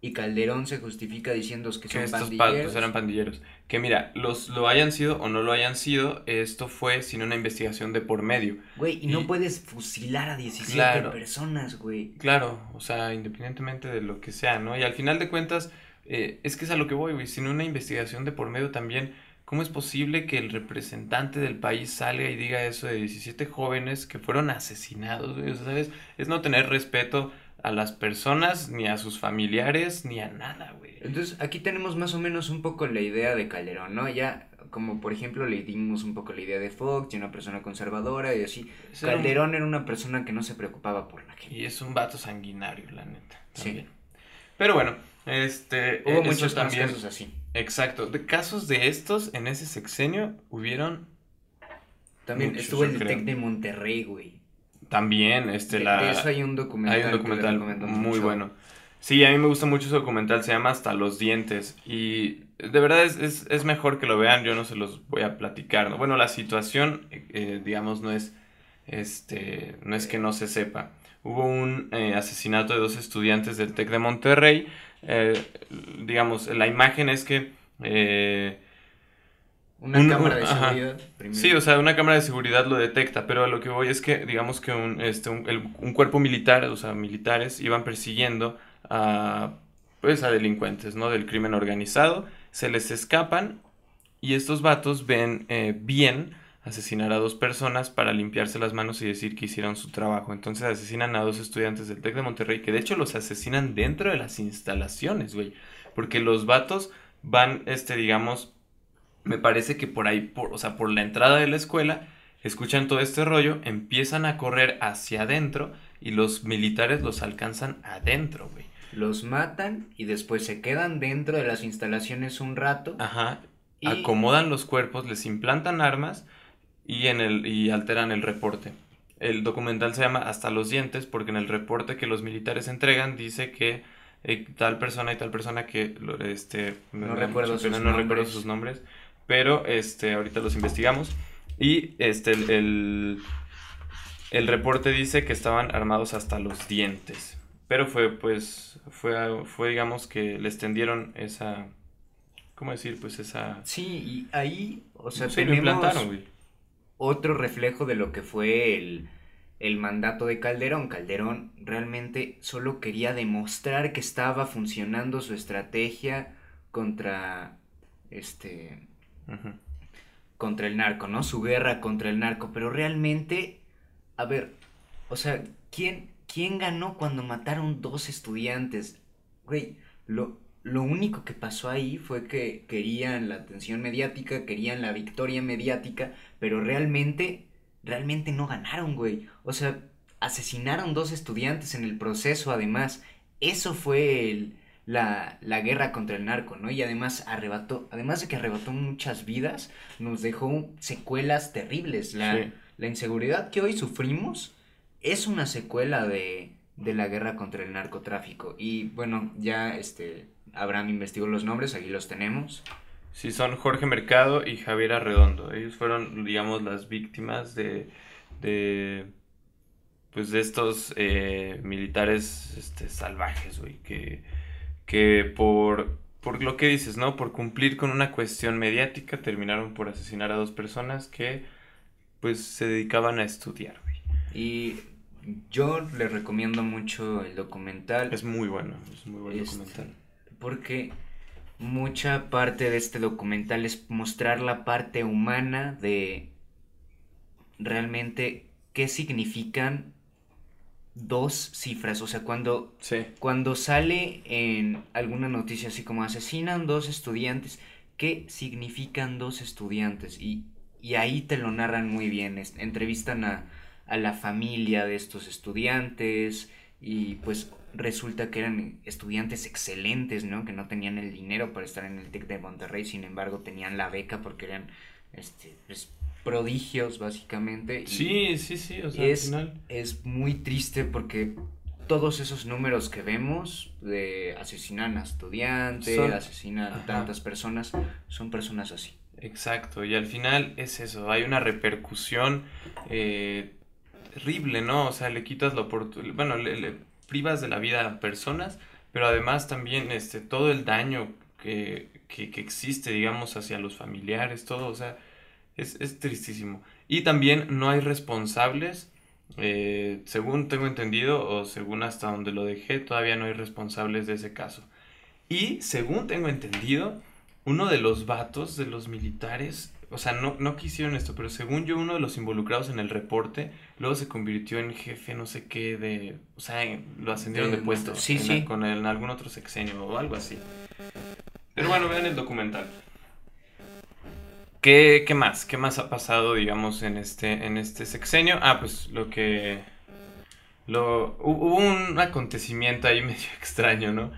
y Calderón se justifica diciendo que que son estos pandilleros. patos eran pandilleros. Que mira, los lo hayan sido o no lo hayan sido, esto fue sin una investigación de por medio. Güey, y no puedes fusilar a 17 Claro. personas, güey. Claro, o sea, independientemente de lo que sea, ¿no? Y al final de cuentas, eh, es que es a lo que voy, güey, sin una investigación de por medio también, ¿cómo es posible que el representante del país salga y diga eso de 17 jóvenes que fueron asesinados, güey? O sea, ¿sabes? Es no tener respeto a las personas, ni a sus familiares, ni a nada, güey. Entonces, aquí tenemos más o menos un poco la idea de Calderón, ¿no? Ya, como por ejemplo, le dimos un poco la idea de Fox, de una persona conservadora y así. Ese era un- Calderón era una persona que no se preocupaba por la gente. Y es un vato sanguinario, la neta. Sí. También. Pero bueno, este. Hubo eh, muchos también. casos así. Exacto. De casos de estos en ese sexenio hubieron También Muchos, estuvo el Tec de Monterrey, güey. también, este, De, la. de eso hay un documental. Hay un muy mucho. bueno. Sí, a mí me gusta mucho ese documental, se llama Hasta los dientes. Y de verdad es, es, es mejor que lo vean, yo no se los voy a platicar. ¿no? Bueno, la situación, eh, digamos, no es, este, no es que no se sepa. Hubo un eh, asesinato de dos estudiantes del TEC de Monterrey. Eh, digamos, la imagen es que... eh, Una Un- cámara de seguridad. primero. Sí, o sea, una cámara de seguridad lo detecta, pero a lo que voy es que, digamos que un, este, un, el- un cuerpo militar, o sea, militares, iban persiguiendo a, pues, a delincuentes, ¿no? Del crimen organizado, se les escapan y estos vatos ven eh, bien asesinar a dos personas para limpiarse las manos y decir que hicieron su trabajo. Entonces asesinan a dos estudiantes del TEC de Monterrey, que de hecho los asesinan dentro de las instalaciones, güey. Porque los vatos van, este, digamos, me parece que por ahí, por, o sea, por la entrada de la escuela, escuchan todo este rollo, empiezan a correr hacia adentro y los militares los alcanzan adentro, güey. los matan y después se quedan dentro de las instalaciones un rato. Ajá. Y- Acomodan los cuerpos, les implantan armas y, en el, y alteran el reporte. El documental se llama Hasta los dientes porque en el reporte que los militares entregan dice que eh, tal persona y tal persona que este No recuerdo sus no recuerdo nombres. sus nombres, pero este ahorita los investigamos y este el, el, el reporte dice que estaban armados hasta los dientes. Pero fue pues fue fue digamos que les tendieron esa ¿cómo decir? Pues esa Sí, y ahí, o sea, se lo implantaron, güey. Otro reflejo de lo que fue el, el mandato de Calderón. Calderón realmente solo quería demostrar que estaba funcionando su estrategia contra este contra el narco, ¿no? Su guerra contra el narco, pero realmente, a ver, o sea, ¿quién, quién ganó cuando mataron dos estudiantes? Güey, lo, lo único que pasó ahí fue que querían la atención mediática, querían la victoria mediática, pero realmente, realmente no ganaron, güey. O sea, asesinaron dos estudiantes en el proceso, además. Eso fue el, la, la guerra contra el narco, ¿no? Y además arrebató, además de que arrebató muchas vidas, nos dejó secuelas terribles. La, Sí. la inseguridad que hoy sufrimos es una secuela de, de la guerra contra el narcotráfico. Y bueno, ya este Abraham investigó los nombres, aquí los tenemos. Sí, son Jorge Mercado y Javier Arredondo. Ellos fueron, digamos, las víctimas de, de pues de estos eh, militares este, salvajes, güey, que, que por, por lo que dices, ¿no? Por cumplir con una cuestión mediática terminaron por asesinar a dos personas que pues se dedicaban a estudiar, güey. Y yo les recomiendo mucho el documental. Es muy bueno, es muy buen Este, documental. Porque mucha parte de este documental es mostrar la parte humana de realmente qué significan dos cifras. O sea, cuando, Sí, cuando sale en alguna noticia así como asesinan dos estudiantes, ¿qué significan dos estudiantes? Y, y ahí te lo narran muy bien. entrevistan a, a la familia de estos estudiantes y pues resulta que eran estudiantes excelentes, ¿no? Que no tenían el dinero para estar en el TEC de Monterrey, sin embargo tenían la beca porque eran este, pues, prodigios básicamente. y- sí, sí, sí, o sea, es, al final... es muy triste porque todos esos números que vemos de asesinan a estudiantes, Son- asesinan a tantas personas, son personas así. Exacto, y al final es eso, hay una repercusión eh, terrible, ¿no? O sea, le quitas la oportunidad, bueno, le, le privas de la vida a personas, pero además también este, todo el daño que, que, que existe, digamos, hacia los familiares, todo, o sea, es, es tristísimo. Y también no hay responsables, eh, según tengo entendido, o según hasta donde lo dejé, todavía no hay responsables de ese caso. Y según tengo entendido, uno de los vatos de los militares, o sea, no, no quisieron esto, pero según yo, uno de los involucrados en el reporte, luego se convirtió en jefe, no sé qué, de, o sea, lo ascendieron de De- puesto, sí, en, sí. con el- en algún otro sexenio o algo así. Pero bueno, vean el documental. ¿Qué, qué más? ¿Qué más ha pasado, digamos, en este, en este sexenio? Ah, pues lo que... Lo, hu- hubo un acontecimiento ahí medio extraño, ¿no?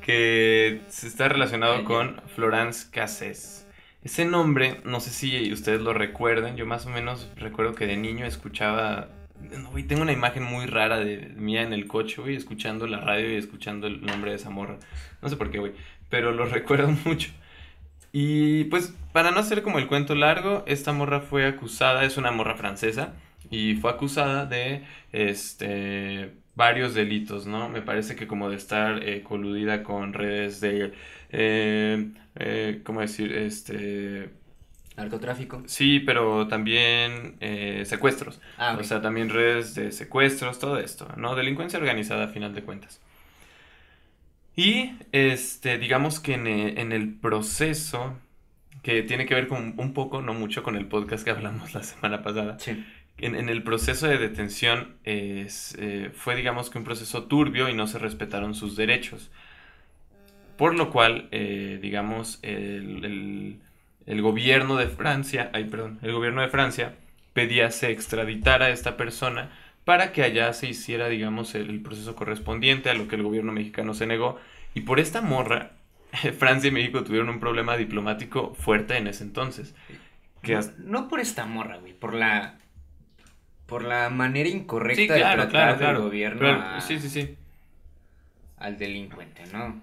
Que se está relacionado con Florence Cassés. Ese nombre, no sé si ustedes lo recuerdan, yo más o menos recuerdo que de niño escuchaba... No, güey, tengo una imagen muy rara de mía en el coche, güey, escuchando la radio y escuchando el nombre de esa morra. No sé por qué, güey, pero lo recuerdo mucho. Y pues, para no hacer como el cuento largo, esta morra fue acusada, es una morra francesa, y fue acusada de este varios delitos, ¿no? Me parece que como de estar eh, coludida con redes de eh, eh, ¿cómo decir? Este Narcotráfico. sí, pero también secuestros. Ah, O ok. sea, también redes de secuestros, todo esto, ¿no? Delincuencia organizada a final de cuentas. Y, este, digamos que en, en el proceso, que tiene que ver con un poco, no mucho, con el podcast que hablamos la semana pasada, Sí. En, en el proceso de detención es, eh, fue, digamos que un proceso turbio y no se respetaron sus derechos. Por lo cual, eh, digamos, el, el- el gobierno de Francia, ay, perdón, el gobierno de Francia pedía se extraditara a esta persona para que allá se hiciera, digamos, el, el proceso correspondiente a lo que el gobierno mexicano se negó. Y por esta morra, Francia y México tuvieron un problema diplomático fuerte en ese entonces. Que no, hasta- no por esta morra, güey, por la por la manera incorrecta Sí, de claro, tratar claro, del claro. gobierno a- sí, sí, sí. al delincuente, ¿no?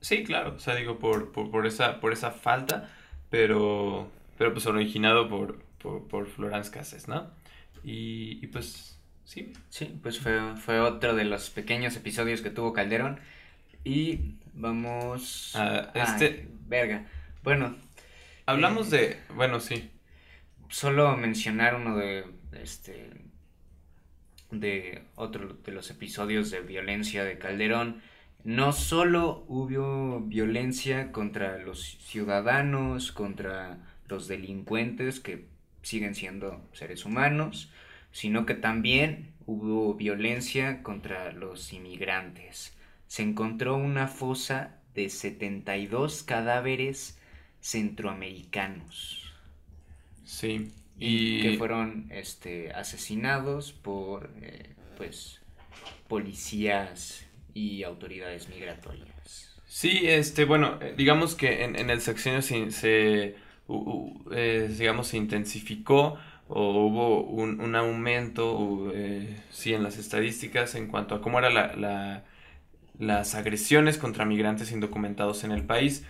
Sí, claro, o sea, digo, por, por, por esa, por esa falta, pero, pero pues originado por, por, por Florence Cassés, ¿no? Y, y pues, sí. Sí, pues fue, fue otro de los pequeños episodios que tuvo Calderón. Y vamos... Ay, este- verga. Bueno, Hablamos Eh. de, bueno, sí, solo mencionar uno de este de otro de los episodios de violencia de Calderón. No solo hubo violencia contra los ciudadanos contra los delincuentes que siguen siendo seres humanos sino que también hubo violencia contra los inmigrantes. Se encontró una fosa de 72 cadáveres centroamericanos. Sí. Y que fueron este, asesinados por eh, pues policías y autoridades migratorias. Sí, este, bueno, eh, digamos que en, en el sexenio se, se, eh, digamos, se intensificó o hubo un, un aumento, eh, sí, en las estadísticas en cuanto a cómo eran la, la- las agresiones contra migrantes indocumentados en el país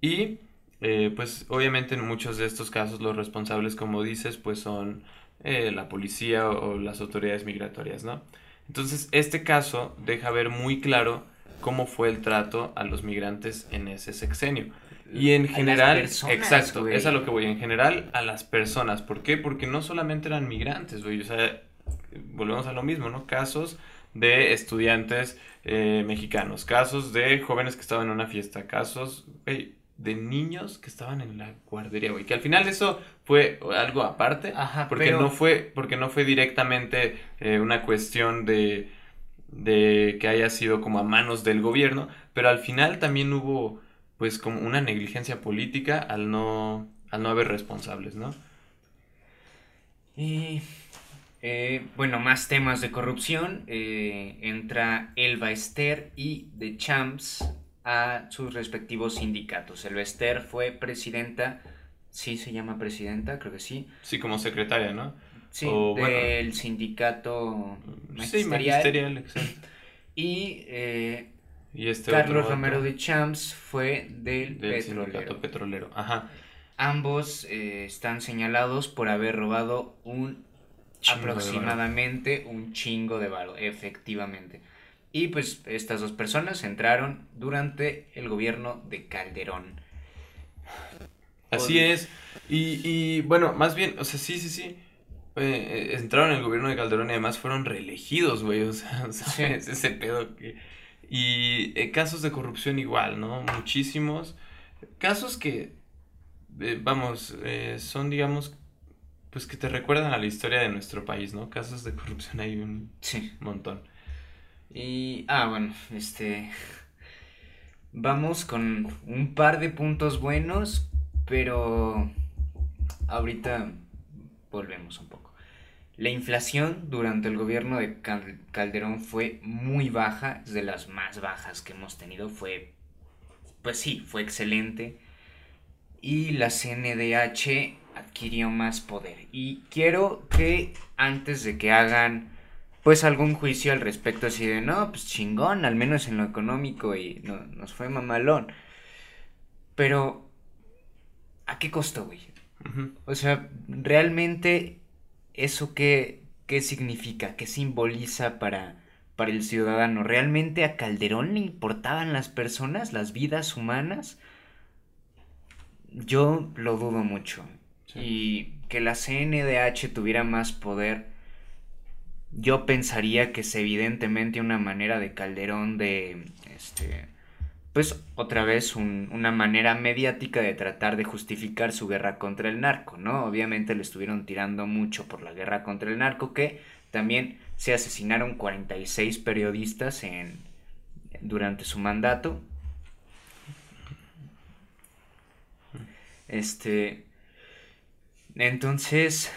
y, eh, pues, obviamente en muchos de estos casos los responsables, como dices, pues son eh, la policía o, o las autoridades migratorias, ¿no? Entonces, este caso deja ver muy claro cómo fue el trato a los migrantes en ese sexenio. Y en A las general, personas, exacto, güey. es a lo que voy, en general a las personas. ¿Por qué? Porque no solamente eran migrantes, güey, o sea, volvemos a lo mismo, ¿no? Casos de estudiantes eh, mexicanos, casos de jóvenes que estaban en una fiesta, casos, güey, de niños que estaban en la guardería, güey, que al final eso fue algo aparte, Ajá, porque pero- no fue, porque no fue directamente eh, una cuestión de, de que haya sido como a manos del gobierno, pero al final también hubo pues como una negligencia política al no, al no haber responsables, ¿no? Y eh, bueno, más temas de corrupción. eh, entra Elba Ester y The Champs a sus respectivos sindicatos. Elba Ester fue presidenta, sí se llama presidenta, creo que sí. Sí, como secretaria, ¿no? Sí, O, bueno. del sindicato Sí, magisterial. magisterial, exacto. Y eh, Y este Carlos Romero de Champs fue del, del petrolero. sindicato petrolero. Ajá. Ambos eh, están señalados por haber robado un Chingo aproximadamente un chingo de varo, efectivamente. Y pues estas dos personas entraron durante el gobierno de Calderón. Así es. Y, y bueno, más bien, o sea, sí, sí, sí. Eh, entraron en el gobierno de Calderón y además fueron reelegidos, güey. O sea, ¿sabes? ese pedo que. Y eh, casos de corrupción igual, ¿no? Muchísimos. Casos que, eh, vamos, eh, son, digamos, pues que te recuerdan a la historia de nuestro país, ¿no? Casos de corrupción hay un Sí. montón. Y, ah, bueno, este... Vamos con un par de puntos buenos, pero ahorita volvemos un poco. La inflación durante el gobierno de Cal- Calderón fue muy baja, es de las más bajas que hemos tenido, fue, pues sí, fue excelente. Y la CNDH adquirió más poder. Y quiero que antes de que hagan pues algún juicio al respecto así de, no, pues chingón, al menos en lo económico y no, nos fue mamalón. Pero, ¿a qué costo, güey? O sea, realmente eso qué, qué significa, qué simboliza para, para el ciudadano. ¿Realmente a Calderón le importaban las personas, las vidas humanas? Yo lo dudo mucho. Sí. Y que la CNDH tuviera más poder, yo pensaría que es evidentemente una manera de Calderón de, este, pues otra vez un- una manera mediática de tratar de justificar su guerra contra el narco, ¿no? Obviamente le estuvieron tirando mucho por la guerra contra el narco, que también se asesinaron 46 periodistas en, durante su mandato. Este, entonces,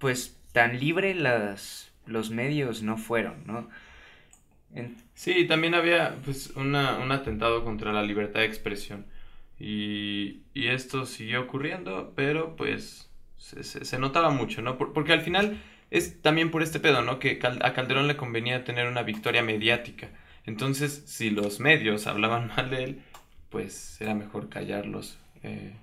pues tan libre las los medios no fueron, ¿no? En- Sí, también había pues una, un atentado contra la libertad de expresión. Y, y esto siguió ocurriendo, pero pues se, se- se notaba mucho, ¿no? Por- porque al final es también por este pedo, ¿no? Que a Calderón le convenía tener una victoria mediática. Entonces, si los medios hablaban mal de él, pues era mejor callarlos. eh,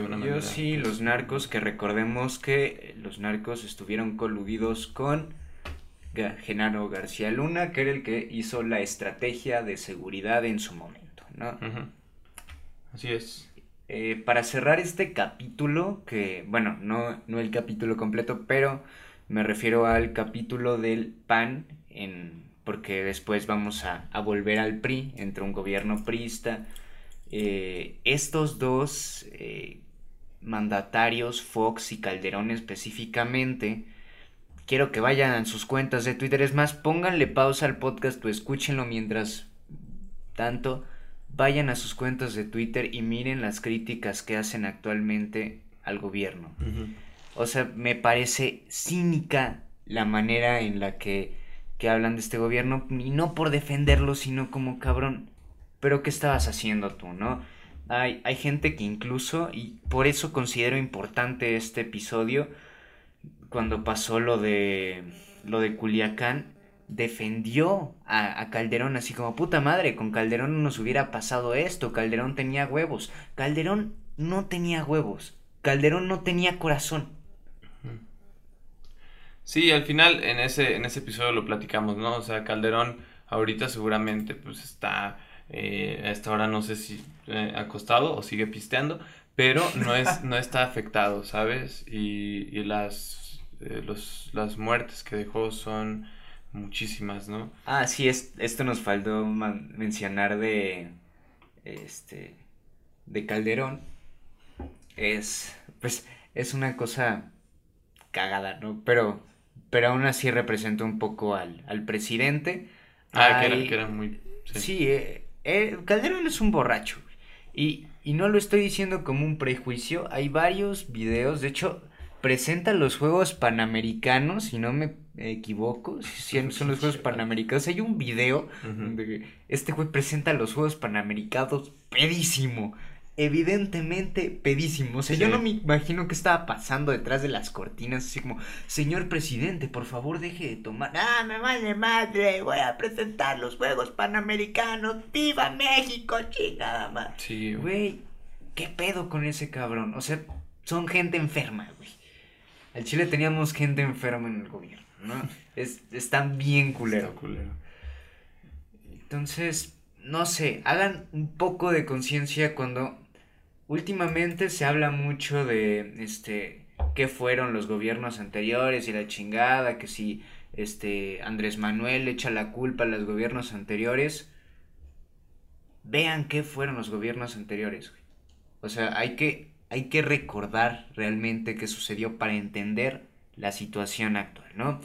de una manera. Yo sí, los narcos, que recordemos que los narcos estuvieron coludidos con Genaro García Luna, que era el que hizo la estrategia de seguridad en su momento, ¿no? Así es. Eh, para cerrar este capítulo, que bueno, no, no el capítulo completo, pero me refiero al capítulo del PAN, en, porque después vamos a, a volver al PRI, entre un gobierno priista. Eh, estos dos eh, mandatarios, Fox y Calderón específicamente, quiero que vayan a sus cuentas de Twitter. Es más, pónganle pausa al podcast o escúchenlo mientras tanto vayan a sus cuentas de Twitter y miren las críticas que hacen actualmente al gobierno. O sea, me parece cínica la manera en la que, que hablan de este gobierno, y no por defenderlo, sino como cabrón. Pero ¿qué estabas haciendo tú, no? Hay, hay gente que incluso, y por eso considero importante este episodio, cuando pasó lo de lo de Culiacán, defendió a, a Calderón así como puta madre, con Calderón no nos hubiera pasado esto, Calderón tenía huevos, Calderón no tenía huevos, Calderón no tenía corazón. Sí, al final en ese, en ese episodio lo platicamos, ¿no? O sea, Calderón ahorita seguramente pues está eh, a esta hora no sé si eh, acostado o sigue pisteando, pero no es, no está afectado, ¿sabes? Y, y las, eh, los, las muertes que dejó son muchísimas, ¿no? Ah, sí, es, esto nos faltó mencionar de este de Calderón. Es pues es una cosa cagada, ¿no? Pero pero aún así representa un poco al, al presidente. Ah, que era, que era muy... sí. Sí, eh, eh, Calderón es un borracho. Y, y no lo estoy diciendo como un prejuicio. Hay varios videos. De hecho, presenta los Juegos Panamericanos, si no me equivoco. Si son los Juegos Panamericanos. Hay un video donde este güey presenta los Juegos Panamericanos pedísimo. Evidentemente pedísimo. O sea, yo no me imagino qué estaba pasando detrás de las cortinas. Así como, señor presidente, por favor deje de tomar. Ah, me vale madre. Voy a presentar los Juegos Panamericanos. ¡Viva México! Chingada más. Sí, güey. ¿qué pedo con ese cabrón? O sea, son gente enferma, güey. Al Chile teníamos gente enferma en el gobierno, ¿no? Es, están bien culeros. Está culero. Entonces, no sé, hagan un poco de conciencia cuando últimamente se habla mucho de este qué fueron los gobiernos anteriores y la chingada, que si este Andrés Manuel echa la culpa a los gobiernos anteriores. Vean qué fueron los gobiernos anteriores. O sea, hay que hay que recordar realmente qué sucedió para entender la situación actual, ¿no?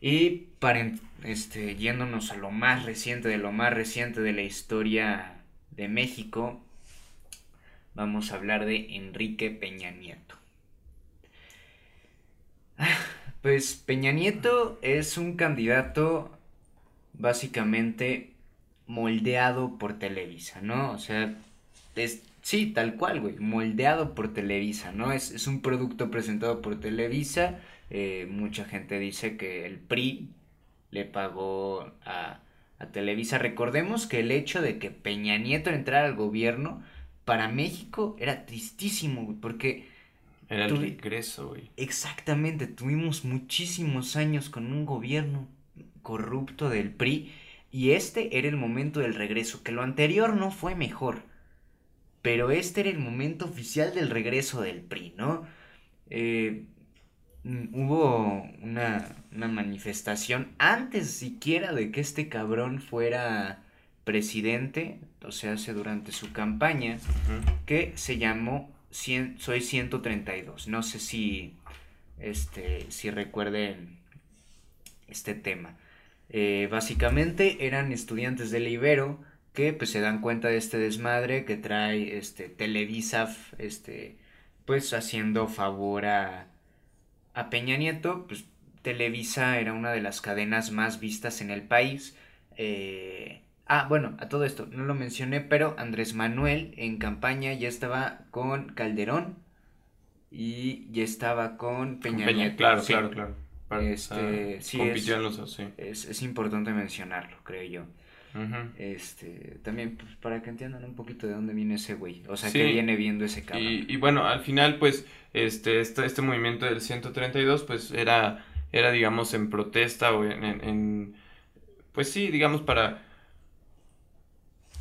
Y para este, yéndonos a lo más reciente de lo más reciente de la historia de México, vamos a hablar de Enrique Peña Nieto. Ah, Pues Peña Nieto es un candidato básicamente moldeado por Televisa, ¿no? O sea, es, sí, tal cual, güey, moldeado por Televisa, ¿no? Es, es un producto presentado por Televisa. eh, mucha gente dice que el PRI le pagó a, a Televisa. Recordemos que el hecho de que Peña Nieto entrara al gobierno para México era tristísimo, güey, porque Era el regreso, güey. Exactamente, tuvimos muchísimos años con un gobierno corrupto del PRI y este era el momento del regreso, que lo anterior no fue mejor, pero este era el momento oficial del regreso del PRI, ¿no? Eh, mm, hubo una, una manifestación antes siquiera de que este cabrón fuera presidente, o sea, hace durante su campaña, que se llamó cien- Soy 132. No sé si, este, si recuerden este tema. Eh, básicamente eran estudiantes del Ibero que pues se dan cuenta de este desmadre que trae este Televisa este pues haciendo favor a, a Peña Nieto pues Televisa era una de las cadenas más vistas en el país. Eh, ah, bueno, a todo esto, no lo mencioné, pero Andrés Manuel en campaña ya estaba con Calderón y ya estaba con Peña, Peña, Nieto. claro, Sí. claro, claro. Para- Este, ah, sí, es- los sí. Es, es importante mencionarlo, creo yo. Este, también pues, para que entiendan un poquito de dónde viene ese güey. O sea, Sí. que viene viendo ese cabrón. Y, y bueno, al final, pues, este, este, este movimiento del 132, pues, era, era, digamos, en protesta o en, en- en- pues sí, digamos, para...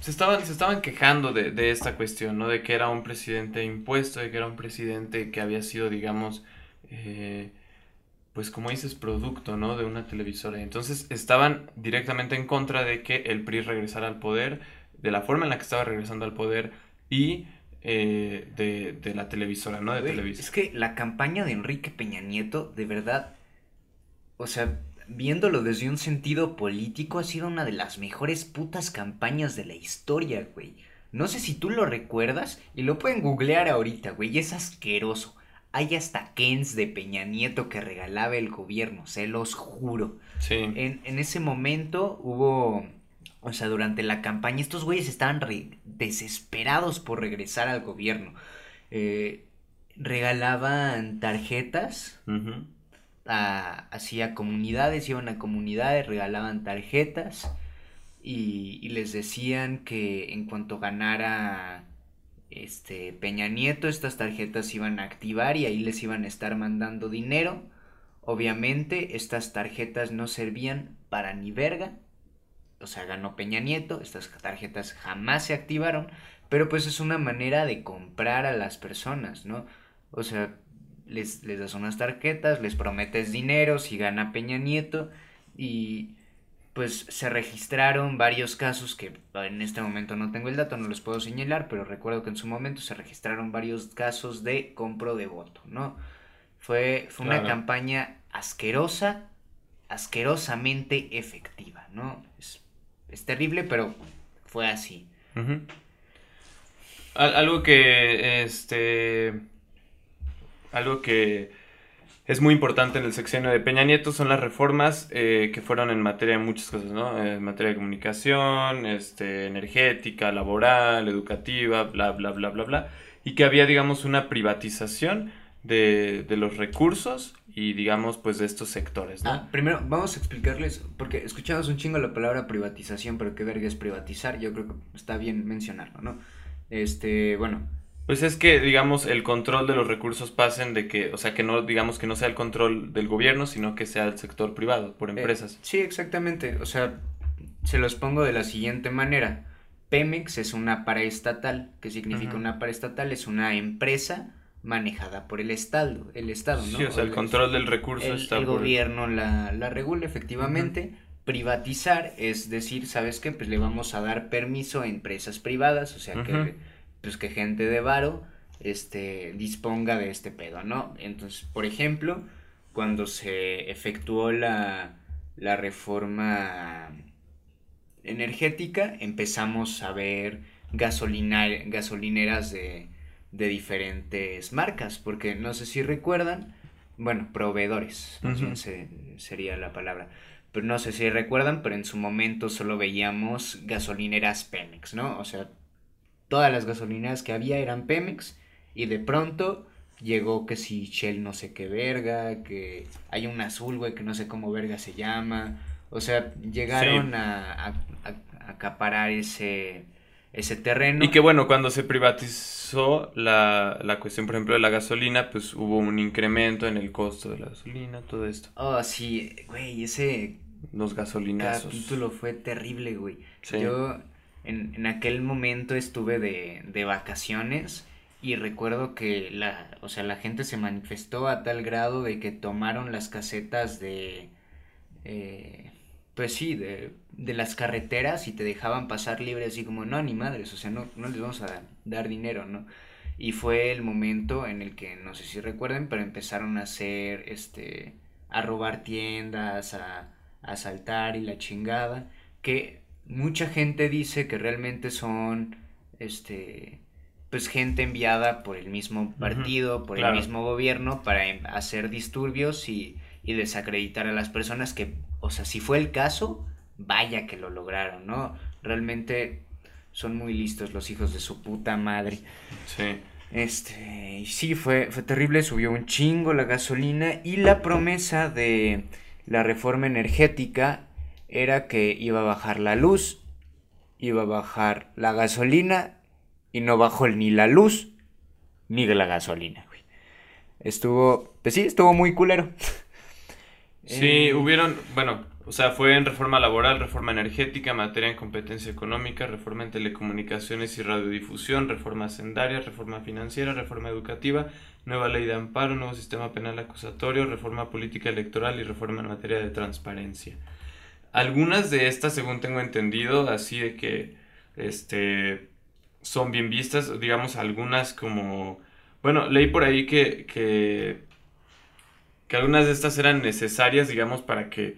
Se estaban, se estaban quejando de, de esta cuestión, ¿no? De que era un presidente impuesto, de que era un presidente que había sido, digamos, eh, pues como dices, producto, ¿no? De una televisora. Entonces estaban directamente en contra de que el PRI regresara al poder, de la forma en la que estaba regresando al poder y eh, de, de la televisora, ¿no? De Televisa. Es que la campaña de Enrique Peña Nieto, de verdad, o sea, viéndolo desde un sentido político, ha sido una de las mejores putas campañas de la historia, güey. No sé si tú lo recuerdas y lo pueden googlear ahorita, güey. Es asqueroso. Hay hasta Kens de Peña Nieto que regalaba el gobierno, se los juro. Sí. En, en ese momento hubo, o sea, durante la campaña, estos güeyes estaban desesperados por regresar al gobierno. Eh, regalaban tarjetas Ujú. A, comunidades, iban a comunidades, regalaban tarjetas y, y les decían que en cuanto ganara este Peña Nieto, estas tarjetas iban a activar y ahí les iban a estar mandando dinero. Obviamente, estas tarjetas no servían para ni verga. O sea, ganó Peña Nieto, estas tarjetas jamás se activaron, pero pues es una manera de comprar a las personas, ¿no? O sea, les, les das unas tarjetas, les prometes dinero si gana Peña Nieto y pues se registraron varios casos que en este momento no tengo el dato, no los puedo señalar, pero recuerdo que en su momento se registraron varios casos de compro de voto, ¿no? Fue, fue una campaña asquerosa, asquerosamente efectiva, ¿no? Es, es terrible, pero fue así. Al- algo que, este, algo que es muy importante en el sexenio de Peña Nieto son las reformas eh, que fueron en materia de muchas cosas, ¿no? En materia de comunicación, este, energética, laboral, educativa, bla, bla, bla, bla, bla. Y que había, digamos, una privatización de, de los recursos y, digamos, pues de estos sectores, ¿no? Ah, primero vamos a explicarles, porque escuchamos un chingo la palabra privatización, pero qué verga es privatizar, yo creo que está bien mencionarlo, ¿no? Este, bueno, Pues es que, digamos, el control de los recursos pasen de que, o sea, que no, digamos, que no sea el control del gobierno, sino que sea el sector privado, por eh, empresas. sí, exactamente, o sea, se los pongo de la siguiente manera. Pemex es una paraestatal, ¿qué significa Ujú. una paraestatal? Es una empresa manejada por el Estado, el Estado, ¿no? Sí, o sea, el control del recurso el, está el por... gobierno la, la regula efectivamente. Privatizar es decir, ¿sabes qué? Pues le vamos a dar permiso a empresas privadas, o sea que pues que gente de varo este disponga de este pedo, ¿no? Entonces, por ejemplo, cuando se efectuó la, la reforma energética, empezamos a ver gasolina, gasolineras de, de diferentes marcas, porque no sé si recuerdan, bueno, proveedores, se- sería la palabra. Pero no sé si recuerdan, pero en su momento solo veíamos gasolineras Pemex, ¿no? O sea, todas las gasolineras que había eran Pemex y de pronto llegó que si Shell no sé qué verga, que hay un azul, güey, que no sé cómo verga se llama. O sea, llegaron Sí. a, a- a- a acaparar ese, ese terreno. Y que bueno, cuando se privatizó la, la cuestión, por ejemplo, de la gasolina, pues hubo un incremento en el costo de la gasolina, todo esto. Oh, sí, güey, ese Los gasolinazos. capítulo fue terrible, güey. Sí. Yo en, en aquel momento estuve de, de vacaciones y recuerdo que la, o sea, la gente se manifestó a tal grado de que tomaron las casetas de, eh, pues sí, de, de las carreteras y te dejaban pasar libre así como, no, ni madres, o sea, no, no les vamos a dar dinero, ¿no? Y fue el momento en el que, no sé si recuerden, pero empezaron a hacer, este, a robar tiendas, a, a asaltar y la chingada, que mucha gente dice que realmente son, este, pues gente enviada por el mismo partido, por claro. el mismo gobierno para em- hacer disturbios y, y desacreditar a las personas que, o sea, si fue el caso, vaya que lo lograron, ¿no? Realmente son muy listos los hijos de su puta madre. Sí. Este, y sí, fue, fue terrible, subió un chingo la gasolina y la promesa de la reforma energética era que iba a bajar la luz, iba a bajar la gasolina y no bajó ni la luz ni la gasolina, güey. Estuvo, pues sí, estuvo muy culero. Sí, Eh, hubieron, bueno, o sea, fue en reforma laboral, reforma energética, materia en competencia económica, reforma en telecomunicaciones y radiodifusión, reforma hacendaria, reforma financiera, reforma educativa, nueva ley de amparo, nuevo sistema penal acusatorio, reforma política electoral y reforma en materia de transparencia. Algunas de estas, según tengo entendido, así de que, este, son bien vistas, digamos, algunas como, bueno, leí por ahí que, que que algunas de estas eran necesarias, digamos, para que,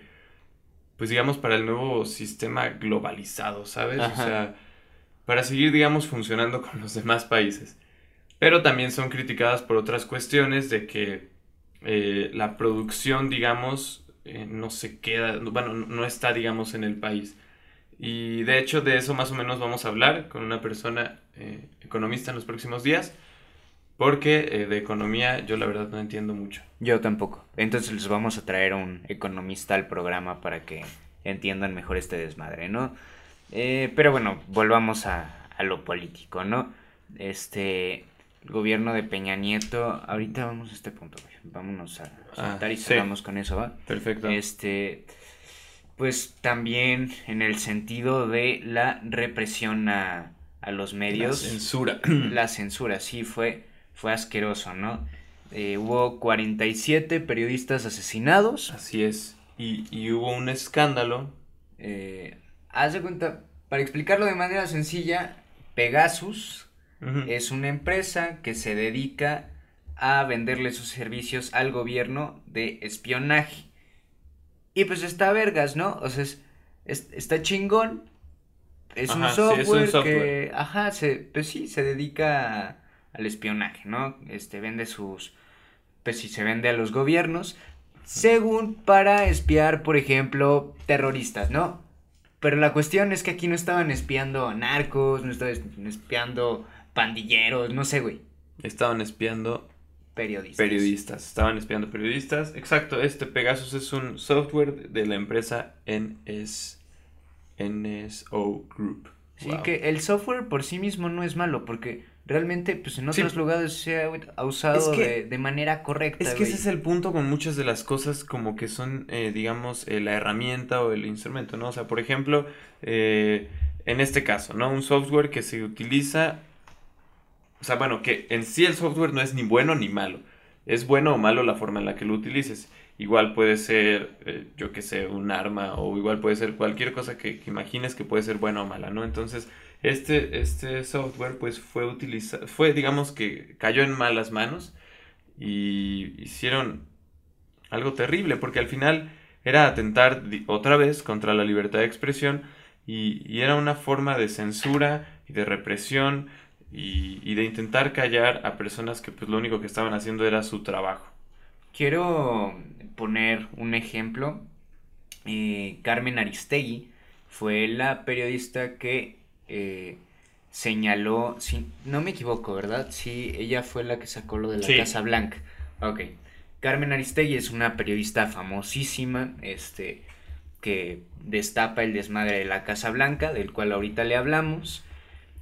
pues digamos, para el nuevo sistema globalizado, ¿sabes? Ajá. O sea, para seguir, digamos, funcionando con los demás países. Pero también son criticadas por otras cuestiones de que eh, la producción, digamos, eh, no se queda, bueno, no está, digamos, en el país. Y de hecho de eso más o menos vamos a hablar con una persona eh, economista en los próximos días, porque eh, de economía yo la verdad no entiendo mucho. Yo tampoco. Entonces les vamos a traer un economista al programa para que entiendan mejor este desmadre, ¿no? Eh, pero bueno, volvamos a, a lo político, ¿no? Este gobierno de Peña Nieto, ahorita vamos a este punto, güey. Vámonos a Ah, soltar y sí. cerramos con eso, ¿va? Perfecto. Este, pues también en el sentido de la represión a, a los medios. La censura. La censura, sí, fue, fue asqueroso, ¿no? Eh, hubo 47 periodistas asesinados. Así es. Y, y hubo un escándalo. Eh, haz de cuenta, para explicarlo de manera sencilla, Pegasus Es una empresa que se dedica a venderle sus servicios al gobierno de espionaje. Y pues está vergas, ¿no? O sea, es- es- está chingón. Es un, Ajá, sí, es un software que, software. ajá, se, pues sí, se dedica a- al espionaje, ¿no? Este, vende sus, pues sí, se vende a los gobiernos, según para espiar, por ejemplo, terroristas, ¿no? Pero la cuestión es que aquí no estaban espiando narcos, no estaban espiando pandilleros, no sé, güey, Estaban espiando periodistas. periodistas. Estaban espiando periodistas. Exacto, este Pegasus es un software de la empresa NS, NSO Group. Sí, Wow. que el software por sí mismo no es malo, porque realmente, pues en Sí. otros lugares se ha, ha usado Es que- de, de manera correcta. Es que güey. ese es el punto con muchas de las cosas como que son, eh, digamos, eh, la herramienta o el instrumento, ¿no? O sea, por ejemplo, eh, en este caso, ¿no? Un software que se utiliza, o sea, bueno, que en sí el software no es ni bueno ni malo. Es bueno o malo la forma en la que lo utilices. Igual puede ser, eh, yo que sé, un arma o igual puede ser cualquier cosa que, imagines que puede ser buena o mala, ¿no? Entonces, este, este software pues fue utilizado, fue digamos que cayó en malas manos y hicieron algo terrible, porque al final era atentar otra vez contra la libertad de expresión y era una forma de censura y de represión y, y de intentar callar a personas que pues lo único que estaban haciendo era su trabajo. Quiero poner un ejemplo. Eh, Carmen Aristegui fue la periodista que eh, señaló, si no me equivoco, ¿verdad? Sí, ella fue la que sacó lo de la Sí. Casa Blanca. Ok. Carmen Aristegui es una periodista famosísima, este, que destapa el desmadre de la Casa Blanca, del cual ahorita le hablamos.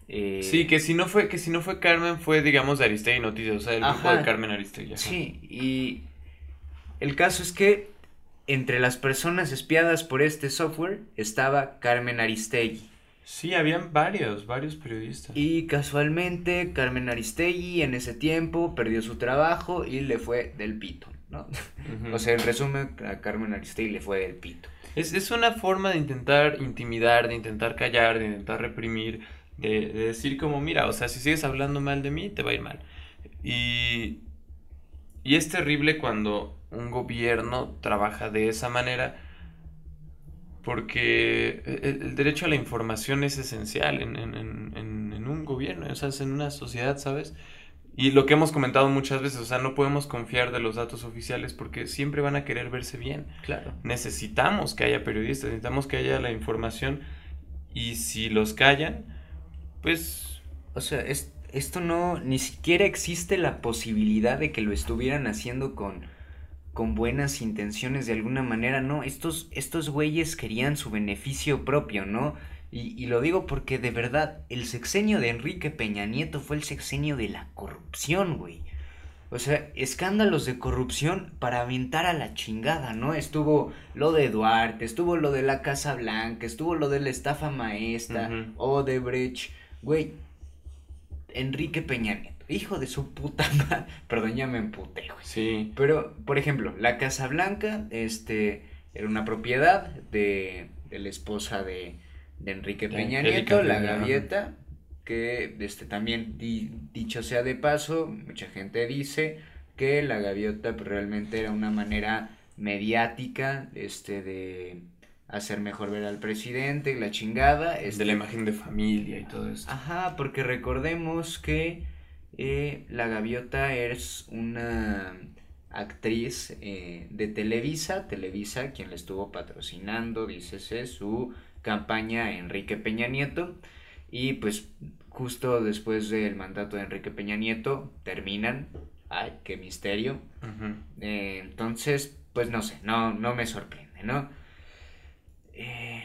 Eh, Sí, que si no fue, que si no fue Carmen, fue digamos de Aristegui Noticias, o sea, el grupo de Carmen Aristegui. ajá. Sí, y el caso es que entre las personas espiadas por este software estaba Carmen Aristegui. Sí, habían varios, varios periodistas. Y casualmente Carmen Aristegui en ese tiempo perdió su trabajo y le fue del pito, ¿no? O sea, en resumen, a Carmen Aristegui le fue del pito. Es, es una forma de intentar intimidar, de intentar callar, de intentar reprimir, de, de decir como, mira, o sea, si sigues hablando mal de mí, te va a ir mal. Y, y es terrible cuando un gobierno trabaja de esa manera, porque el, el derecho a la información es esencial en, en- en- en- en un gobierno, o sea, es en una sociedad, ¿sabes? Y lo que hemos comentado muchas veces, o sea, no podemos confiar de los datos oficiales porque siempre van a querer verse bien. Claro. Necesitamos que haya periodistas, necesitamos que haya la información y si los callan, pues O sea, es- esto no, ni siquiera existe la posibilidad de que lo estuvieran haciendo con, con buenas intenciones de alguna manera, ¿no? Estos, estos güeyes querían su beneficio propio, ¿no? Y, y lo digo porque de verdad, el sexenio de Enrique Peña Nieto fue el sexenio de la corrupción, güey. O sea, escándalos de corrupción para aventar a la chingada, ¿no? Estuvo lo de Duarte, estuvo lo de la Casa Blanca, estuvo lo de la estafa maestra, Ujú. Odebrecht, güey. Enrique Peña Nieto, hijo de su puta madre. Perdón, ya me emputé, güey. sí, Pero, por ejemplo, la Casa Blanca, este, era una propiedad de, de la esposa de, de Enrique De Peña Nieto, la Peña. Gavieta, que, este, también, di- dicho sea de paso, mucha gente dice que la Gaviota pues, realmente era una manera mediática, este, de hacer mejor ver al presidente, la chingada, de este, la imagen de familia y todo esto. Ajá, porque recordemos que eh, la Gaviota es una actriz eh, de Televisa, Televisa quien le estuvo patrocinando, dícese, su campaña a Enrique Peña Nieto. Y pues justo después del mandato de Enrique Peña Nieto terminan. Ay, qué misterio. Eh, entonces, pues no sé, no, no me sorprende, ¿no? Eh,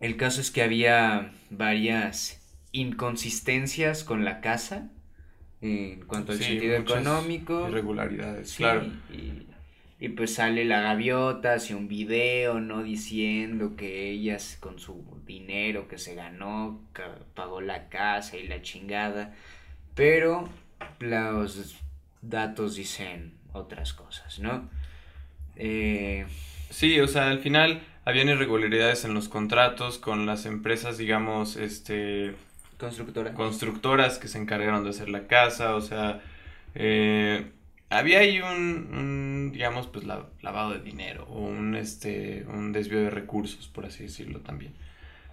el caso es que había varias inconsistencias con la casa en cuanto al Sí, sentido económico. Irregularidades, Sí, claro. Y, y pues sale la gaviota, hace un video, ¿no? Diciendo que ella con su dinero que se ganó, pagó la casa y la chingada. Pero los datos dicen otras cosas, ¿no? Eh, Sí, o sea, al final habían irregularidades en los contratos con las empresas, digamos, este, constructora. constructoras que se encargaron de hacer la casa, o sea, eh, había ahí un, un, digamos, pues la- lavado de dinero o un, este, un desvío de recursos, por así decirlo también.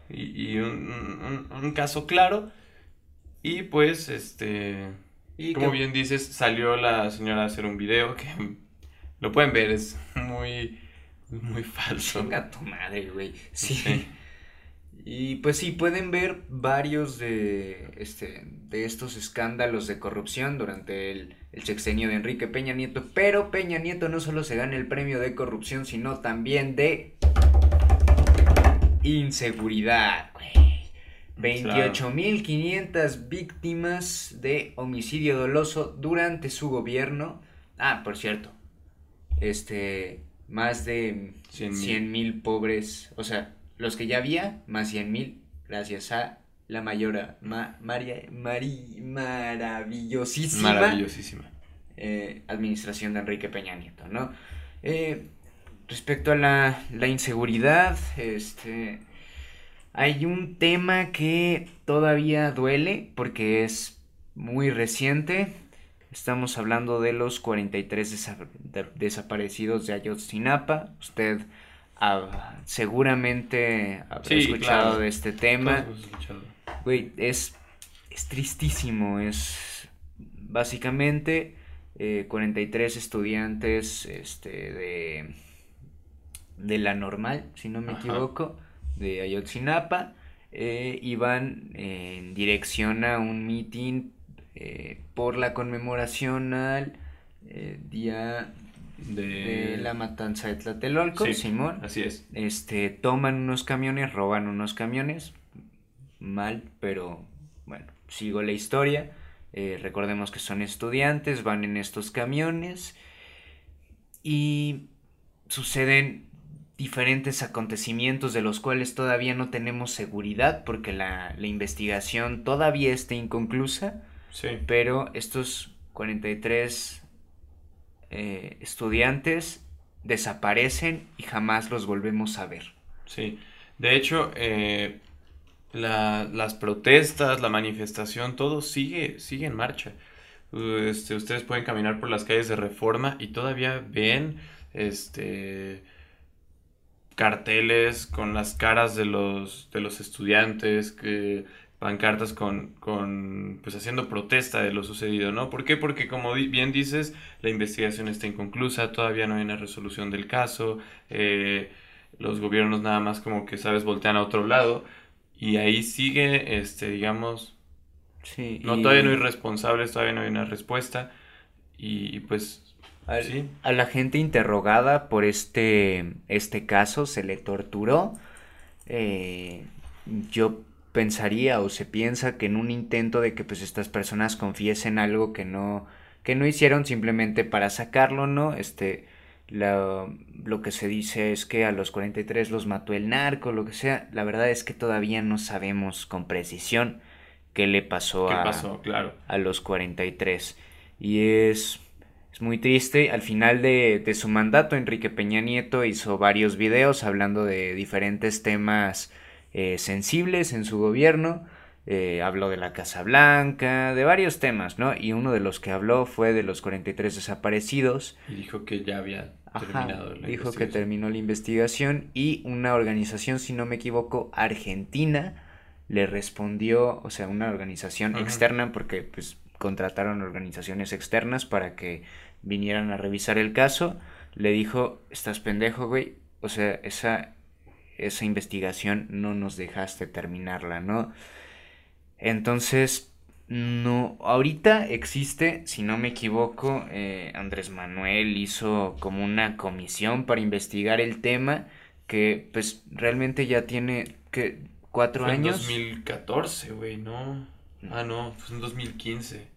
Y, y un, un- un caso claro y pues, este, Y como que- bien dices, salió la señora a hacer un video que lo pueden ver, es muy, muy falso. Chinga tu madre, güey. Sí. Sí. Y pues sí, pueden ver varios de, este, de estos escándalos de corrupción durante el, el sexenio de Enrique Peña Nieto. Pero Peña Nieto no solo se gana el premio de corrupción, sino también de inseguridad, güey. 28.500 víctimas de homicidio doloso durante su gobierno. Ah, por cierto, este, más de Cien mil. 100 mil pobres, o sea, los que ya había, más 100 mil, gracias a la mayora, ma- María, Mari- maravillosísima Maravillosísima. eh, administración de Enrique Peña Nieto, ¿no? Eh, respecto a la, la inseguridad, este, hay un tema que todavía duele porque es muy reciente. Estamos hablando de los 43 desa- de- desaparecidos de Ayotzinapa. Usted ah, seguramente habrá Sí, escuchado claro. de este tema. Güey, es, es tristísimo. Es básicamente eh, 43 estudiantes este, de, de la normal, si no me Ajá. equivoco, de Ayotzinapa. eh, iban en dirección a un meeting eh, por la conmemoración al eh, día De, de la matanza de Tlatelolco, Sí. Simón Así es. este, toman unos camiones, roban unos camiones, mal, pero bueno, sigo la historia. Eh, recordemos que son estudiantes, van en estos camiones y suceden diferentes acontecimientos de los cuales todavía no tenemos seguridad porque la, la investigación todavía está inconclusa, Sí. pero estos 43 eh, estudiantes desaparecen y jamás los volvemos a ver. Sí, de hecho, eh, la- las protestas, la manifestación, todo sigue, sigue en marcha. Uh, Este, ustedes pueden caminar por las calles de Reforma y todavía ven este, carteles con las caras de los, de los estudiantes que, pancartas con, con, pues haciendo protesta de lo sucedido, ¿no? ¿Por qué? Porque como bien dices, la investigación está inconclusa, todavía no hay una resolución del caso, eh, los gobiernos nada más como que, sabes, voltean a otro lado y ahí sigue, este, digamos, Sí, no, y todavía no hay responsables, todavía no hay una respuesta y, y pues, al- sí. A la gente interrogada por este, este caso se le torturó. Eh, yo pensaría o se piensa que en un intento de que pues estas personas confiesen algo que no, que no hicieron simplemente para sacarlo, ¿no? Este, la- lo que se dice es que a los 43 los mató el narco, lo que sea. La verdad es que todavía no sabemos con precisión qué le pasó ¿Qué a, pasó? Claro. a los 43. Y es, es muy triste. Al final de, de su mandato, Enrique Peña Nieto hizo varios videos hablando de diferentes temas eh, sensibles en su gobierno. Eh, habló de la Casa Blanca, de varios temas, ¿no? Y uno de los que habló fue de los 43 desaparecidos. Y dijo que ya había Ajá, terminado la dijo que terminó la investigación y una organización, si no me equivoco, argentina, le respondió, o sea, una organización Ajá. externa, porque pues contrataron organizaciones externas para que vinieran a revisar el caso, le dijo, estás pendejo, güey, o sea, esa, esa investigación no nos dejaste terminarla, ¿no? Entonces, no, ahorita existe, si no me equivoco, eh, Andrés Manuel hizo como una comisión para investigar el tema que pues realmente ya tiene que cuatro Fue años. en 2014, güey, no. Ah, no, fue en 2015.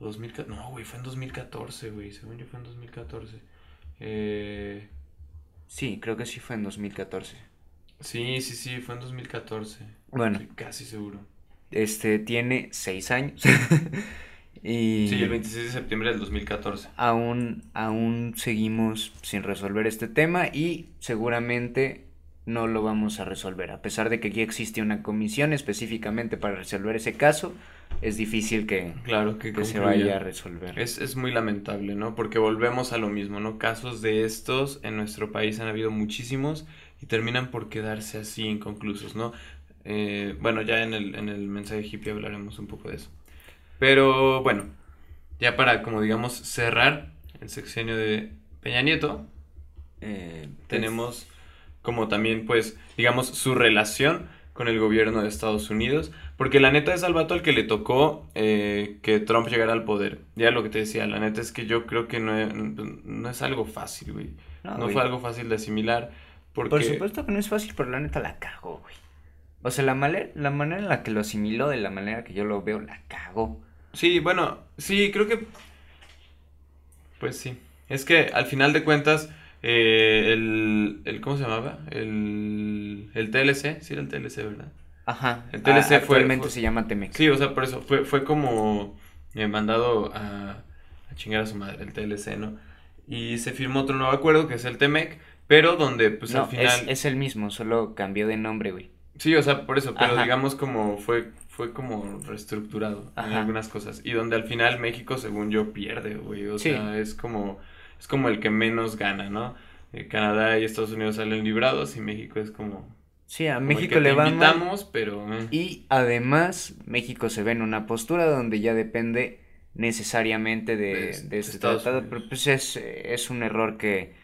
O 2014. No, güey, fue en 2014, güey. Según yo fue en 2014. Eh, Sí, creo que sí fue en 2014. Sí, sí, sí, fue en 2014. Bueno, Estoy casi seguro. este tiene seis años y Sí, el 26 de septiembre del 2014. aún, aún seguimos sin resolver este tema y seguramente no lo vamos a resolver. A pesar de que aquí existe una comisión específicamente para resolver ese caso, es difícil que, Claro que, que se vaya a resolver. Es, es muy lamentable, ¿no? Porque volvemos a lo mismo, ¿no? Casos de estos en nuestro país han habido muchísimos y terminan por quedarse así inconclusos, ¿no? Eh, bueno, ya en el, en el mensaje hippie hablaremos un poco de eso. Pero bueno, ya para, como digamos, cerrar el sexenio de Peña Nieto, Eh, pues, tenemos como también, pues, digamos, su relación con el gobierno de Estados Unidos, porque la neta es al vato al que le tocó eh, que Trump llegara al poder. Ya lo que te decía, la neta es que yo creo que no es, no es algo fácil, güey. No, fue algo fácil de asimilar, porque... Por supuesto que no es fácil, pero la neta la cagó, güey. O sea, la, male- la manera en la que lo asimiló, de la manera que yo lo veo, la cagó. Sí, bueno, sí, creo que... Pues sí. Es que al final de cuentas, eh, el, el... ¿Cómo se llamaba? El, el TLC, sí era el TLC, ¿verdad? Ajá. El TLC fue- actualmente fue- se llama Temex. Sí, o sea, por eso fue, fue como eh, mandado a, a chingar a su madre, el TLC, ¿no? Y se firmó otro nuevo acuerdo que es el TEMEC, pero donde pues no, al final... es, es el mismo, solo cambió de nombre, güey. Sí, o sea, por eso, pero Ajá. digamos como fue, fue como reestructurado en algunas cosas. Y donde al final México, según yo, pierde, güey. O Sí. sea, es como, es como el que menos gana, ¿no? Eh, Canadá y Estados Unidos salen librados y México es como... Sí, a México le va mal. pero... eh. Y además, México se ve en una postura donde ya depende necesariamente de de este Estados tratado. Unidos. Pero pues es, es un error que,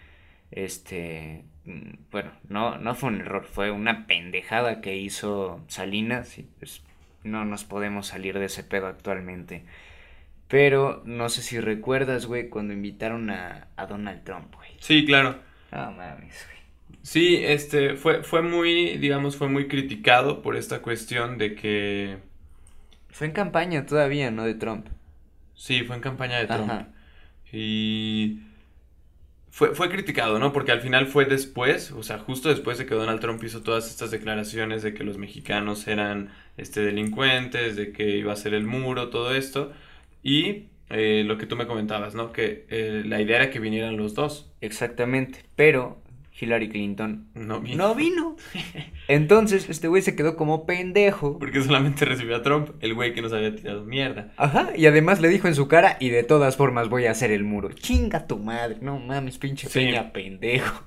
este, mm, bueno, no, no fue un error, fue una pendejada que hizo Salinas y pues no nos podemos salir de ese pedo actualmente. Pero no sé si recuerdas, güey, cuando invitaron a, a Donald Trump, güey. Sí, claro. No mames, güey. Sí, este, fue, fue muy, digamos, fue muy criticado por esta cuestión de que, Fue en campaña todavía, ¿no? De Trump. sí, fue en campaña de Trump. Ajá. Y fue, fue criticado, ¿no? Porque al final fue después, o sea, justo después de que Donald Trump hizo todas estas declaraciones de que los mexicanos eran, este, delincuentes, de que iba a ser el muro, todo esto. Y eh, lo que tú me comentabas, ¿no? Que eh, la idea era que vinieran los dos. Exactamente, pero Hillary Clinton No vino. no vino. Entonces, este güey se quedó como pendejo. Porque solamente recibió a Trump, el güey que nos había tirado mierda. Ajá, y además le dijo en su cara, y de todas formas voy a hacer el muro. Chinga tu madre, no mames, pinche Sí. peña pendejo.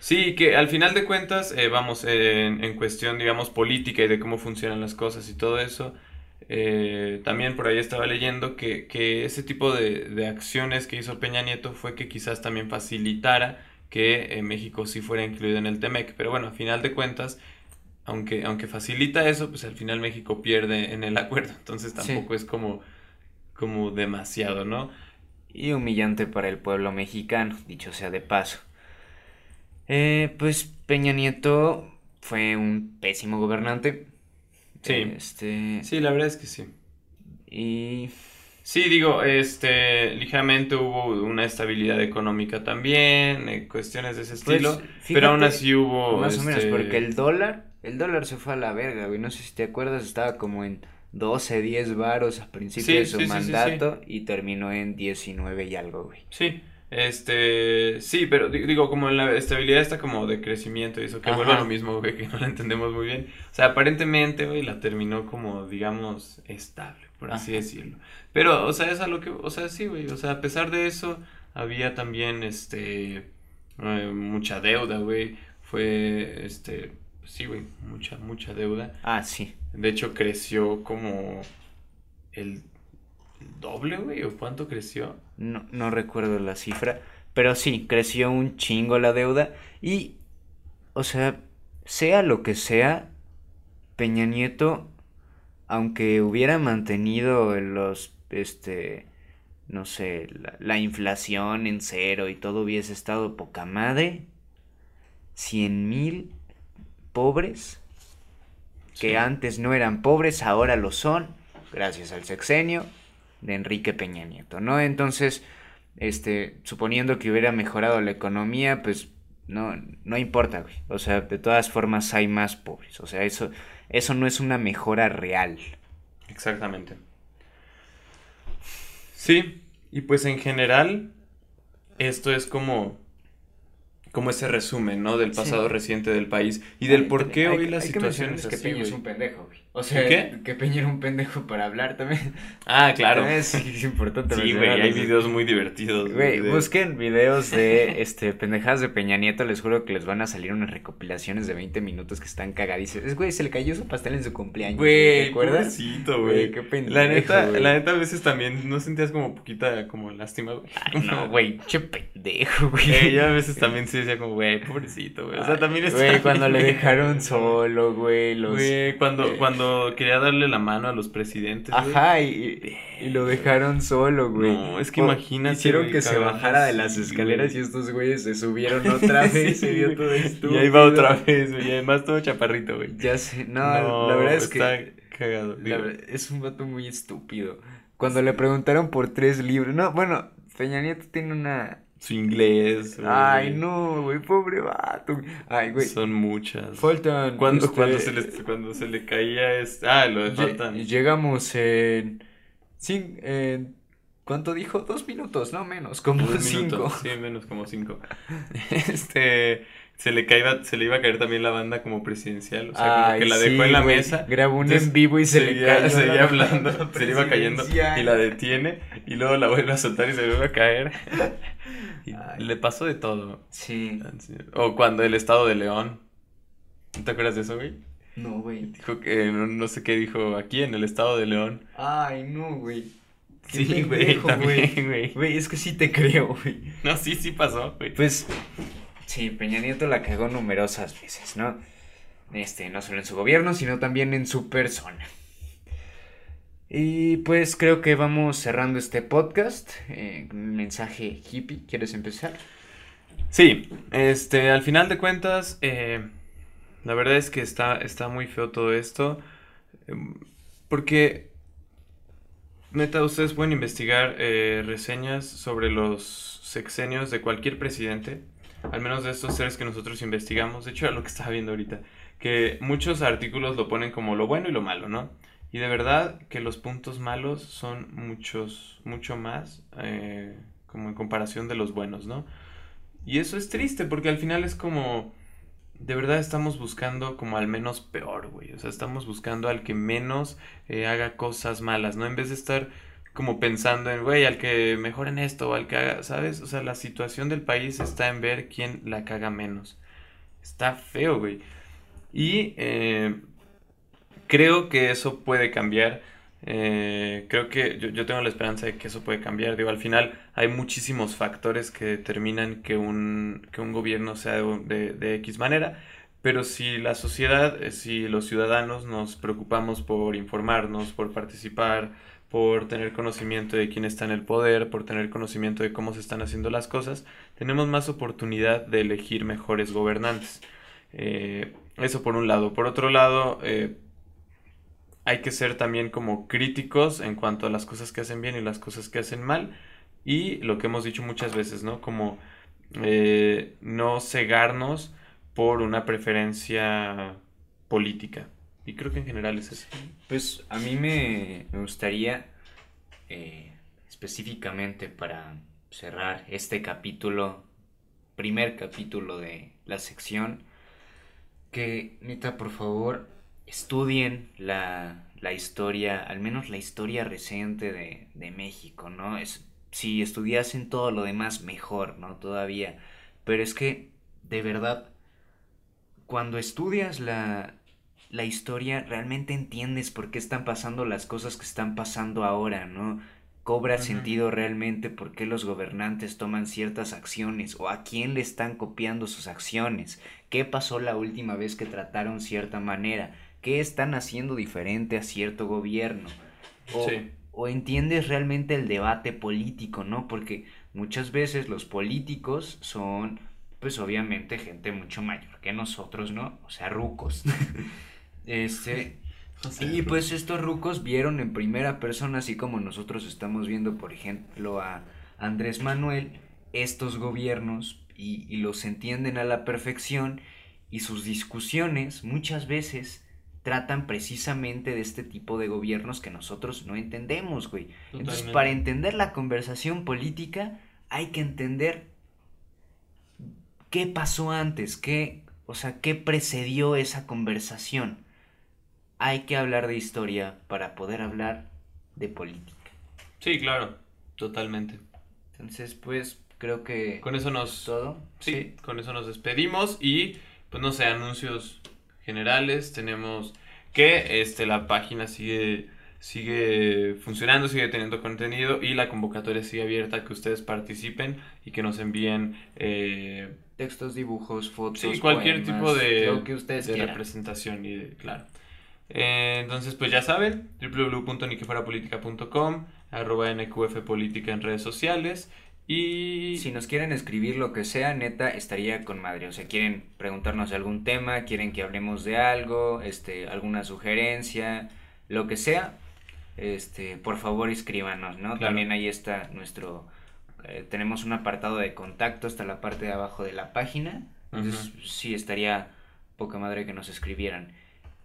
Sí, que al final de cuentas, eh, vamos, en, en cuestión, digamos, política y de cómo funcionan las cosas y todo eso, eh, también por ahí estaba leyendo que, que ese tipo de, de acciones que hizo Peña Nieto fue que quizás también facilitara que eh, México sí fuera incluido en el TEMEC. Pero bueno, a final de cuentas, aunque, aunque facilita eso, pues al final México pierde en el acuerdo. Entonces tampoco es como, como demasiado, ¿no? Y humillante para el pueblo mexicano, dicho sea de paso. Eh, pues Peña Nieto fue un pésimo gobernante. Sí. Este, Sí, la verdad es que sí. y Sí, digo, este, ligeramente hubo una estabilidad económica también, eh, cuestiones de ese Pues, estilo, fíjate, pero aún así hubo, más o menos, este, porque el dólar, el dólar se fue a la verga, güey. No sé si te acuerdas, estaba como en 12, 10 varos a principio Sí, de su sí, sí, mandato y terminó en 19 y algo, güey. Sí, este, sí, pero di- digo, como en la estabilidad está como de crecimiento y eso, que Ajá. vuelve a lo mismo, güey, que no la entendemos muy bien. O sea, aparentemente, güey, la terminó como, digamos, estable, por así decirlo. Pero, o sea, es a lo que, o sea, sí, güey, o sea, a pesar de eso, había también, este, eh, mucha deuda, güey, fue, este, sí, güey, mucha, mucha deuda. Ah, sí. De hecho, creció como el, el doble, güey, ¿o cuánto creció? No, no recuerdo la cifra, pero sí, creció un chingo la deuda y, o sea, sea lo que sea, Peña Nieto, aunque hubiera mantenido los, este, no sé, la, la inflación en cero y todo hubiese estado poca madre, cien mil pobres que Sí. antes no eran pobres, ahora lo son, gracias al sexenio de Enrique Peña Nieto, ¿no? Entonces, este, suponiendo que hubiera mejorado la economía, pues no, no importa, güey. O sea, de todas formas hay más pobres. O sea, eso, eso no es una mejora real. Exactamente. Sí, y pues en general, esto es como, como ese resumen, ¿no? Del pasado reciente del país y del por qué hoy la situación es que Peña es un pendejo, güey. O sea, ¿Qué? que Peña era un pendejo para hablar también. Ah, claro. Es, es importante Sí, güey, hay videos muy divertidos. Güey, busquen videos de este pendejadas de Peña Nieto, les juro que les van a salir unas recopilaciones de 20 minutos que están cagadísimas. Es, güey, se le cayó su pastel en su cumpleaños. Güey, ¿te acuerdas? pobrecito, Güey, qué pendejo, La neta, la neta a veces también no sentías como poquita como lástima, güey. Ay, no, güey, che pendejo, güey. Eh, yo a veces también sí decía como, güey, pobrecito, güey. O sea, también está Güey, cuando le dejaron solo, güey, los... Güey, cuando, eh, cuando quería darle la mano a los presidentes. Ajá, y, y lo dejaron solo, güey. No, es que O- imagínate, Hicieron que se bajara de las escaleras y estos güeyes se subieron otra vez. Sí, se güey. todo Y estúpido. ahí va otra vez, güey. Y además todo chaparrito, güey. Ya sé, no, la verdad es que... está cagado. La digo. ver- es un vato muy estúpido. Cuando le preguntaron por tres libros. No, bueno, Peña Nieto tiene una. Su inglés, güey. Ay, no, güey, pobre vato. Ay, güey. Son muchas. Faltan. Cuando, este, cuando, se le, cuando se le caía es... Ah, lo de lle- faltan. Llegamos en. Cin- en- ¿Cuánto dijo? Dos minutos, no menos, como Dos cinco. minutos, Sí, menos como cinco. Este... Se le, caía, se le iba a caer también la banda como presidencial. O sea, como que la sí, dejó en la güey. mesa. Grabó un en vivo y se le cayó. seguía la hablando, se le iba cayendo y la detiene y luego la vuelve a soltar y se vuelve a caer. Y le pasó de todo. Sí. O cuando el estado de León. ¿No te acuerdas de eso, güey? No, güey. Dijo que no, no sé qué dijo aquí en el estado de León. Ay, no, güey. Qué Sí, güey, también, güey. Güey, es que sí te creo, güey. No, sí, sí pasó, güey. Pues sí, Peña Nieto la cagó numerosas veces, ¿no? Este, no solo en su gobierno, sino también en su persona. Y pues creo que vamos cerrando este podcast. Eh, mensaje hippie, ¿quieres empezar? Sí, este, al final de cuentas, eh, la verdad es que está, está muy feo todo esto. em, Porque, neta, ustedes pueden investigar eh, reseñas sobre los sexenios de cualquier presidente, al menos de estos tres que nosotros investigamos. De hecho, era lo que estaba viendo ahorita, que muchos artículos lo ponen como lo bueno y lo malo, ¿no? Y de verdad que los puntos malos son muchos, mucho más, eh, como en comparación de los buenos, ¿no? Y eso es triste porque al final es como, de verdad estamos buscando como al menos peor, güey. O sea, estamos buscando al que menos eh, haga cosas malas, ¿no? En vez de estar como pensando en, güey, al que mejor en esto o al que haga, ¿sabes? O sea, la situación del país está en ver quién la caga menos. Está feo, güey. Y eh, creo que eso puede cambiar. Eh, creo que yo, yo tengo la esperanza de que eso puede cambiar. Digo, al final hay muchísimos factores que determinan que un, que un gobierno sea de, de- de X manera. Pero si la sociedad, eh, si los ciudadanos nos preocupamos por informarnos, por participar, por tener conocimiento de quién está en el poder, por tener conocimiento de cómo se están haciendo las cosas, tenemos más oportunidad de elegir mejores gobernantes. Eh, eso por un lado. Por otro lado, eh, hay que ser también como críticos en cuanto a las cosas que hacen bien y las cosas que hacen mal. Y lo que hemos dicho muchas veces, ¿no? Como eh, no cegarnos por una preferencia política. Y creo que en general es eso. Pues a mí me, me gustaría eh, específicamente para cerrar este capítulo, primer capítulo de la sección, que neta por favor estudien la, la historia, al menos la historia reciente de, de México, ¿no? Es, si estudiasen todo lo demás mejor, ¿no? Todavía. Pero es que, de verdad, cuando estudias la, la historia, realmente entiendes por qué están pasando las cosas que están pasando ahora, ¿no? Cobra sentido realmente por qué los gobernantes toman ciertas acciones o a quién le están copiando sus acciones. ¿Qué pasó la última vez que trataron cierta manera? ¿Qué están haciendo diferente a cierto gobierno? O, Sí. o entiendes realmente el debate político, ¿no? Porque muchas veces los políticos son, pues obviamente, gente mucho mayor que nosotros, ¿no? O sea, rucos. Este, y pues estos rucos vieron en primera persona, así como nosotros estamos viendo, por ejemplo, a Andrés Manuel, estos gobiernos y, y los entienden a la perfección y sus discusiones muchas veces tratan precisamente de este tipo de gobiernos que nosotros no entendemos, güey. Entonces, para entender la conversación política hay que entender qué pasó antes, qué, o sea, qué precedió esa conversación. Hay que hablar de historia para poder hablar de política. Sí, claro, totalmente. Entonces, pues, creo que Con eso nos... todo. Sí, con eso nos despedimos y pues no sé, anuncios generales, tenemos que este la página sigue sigue funcionando, sigue teniendo contenido y la convocatoria sigue abierta que ustedes participen y que nos envíen eh, Textos, dibujos, fotos. sí, cualquier poemas, tipo de, Lo que ustedes de quieran. representación y de, claro. Eh, entonces, pues ya saben, www.niquefuerapolitica.com, arroba NQF Política en redes sociales y... Si nos quieren escribir lo que sea, neta, estaría con madre. O sea, quieren preguntarnos algún tema, quieren que hablemos de algo, este, alguna sugerencia, lo que sea, este, por favor escríbanos, ¿no? Claro. También ahí está nuestro, eh, tenemos un apartado de contacto hasta la parte de abajo de la página. Entonces, sí, estaría poca madre que nos escribieran.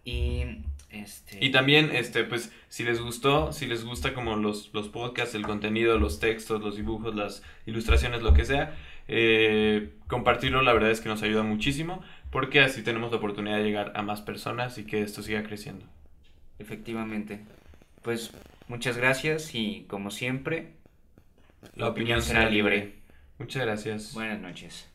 Y, este... Y también, este, pues, si les gustó, si les gusta como los, los podcasts, el contenido, los textos, los dibujos, las ilustraciones, lo que sea, eh, compartirlo la verdad es que nos ayuda muchísimo, porque así tenemos la oportunidad de llegar a más personas y que esto siga creciendo. Efectivamente. Pues muchas gracias y como siempre, La opinión será libre. Muchas gracias. buenas noches.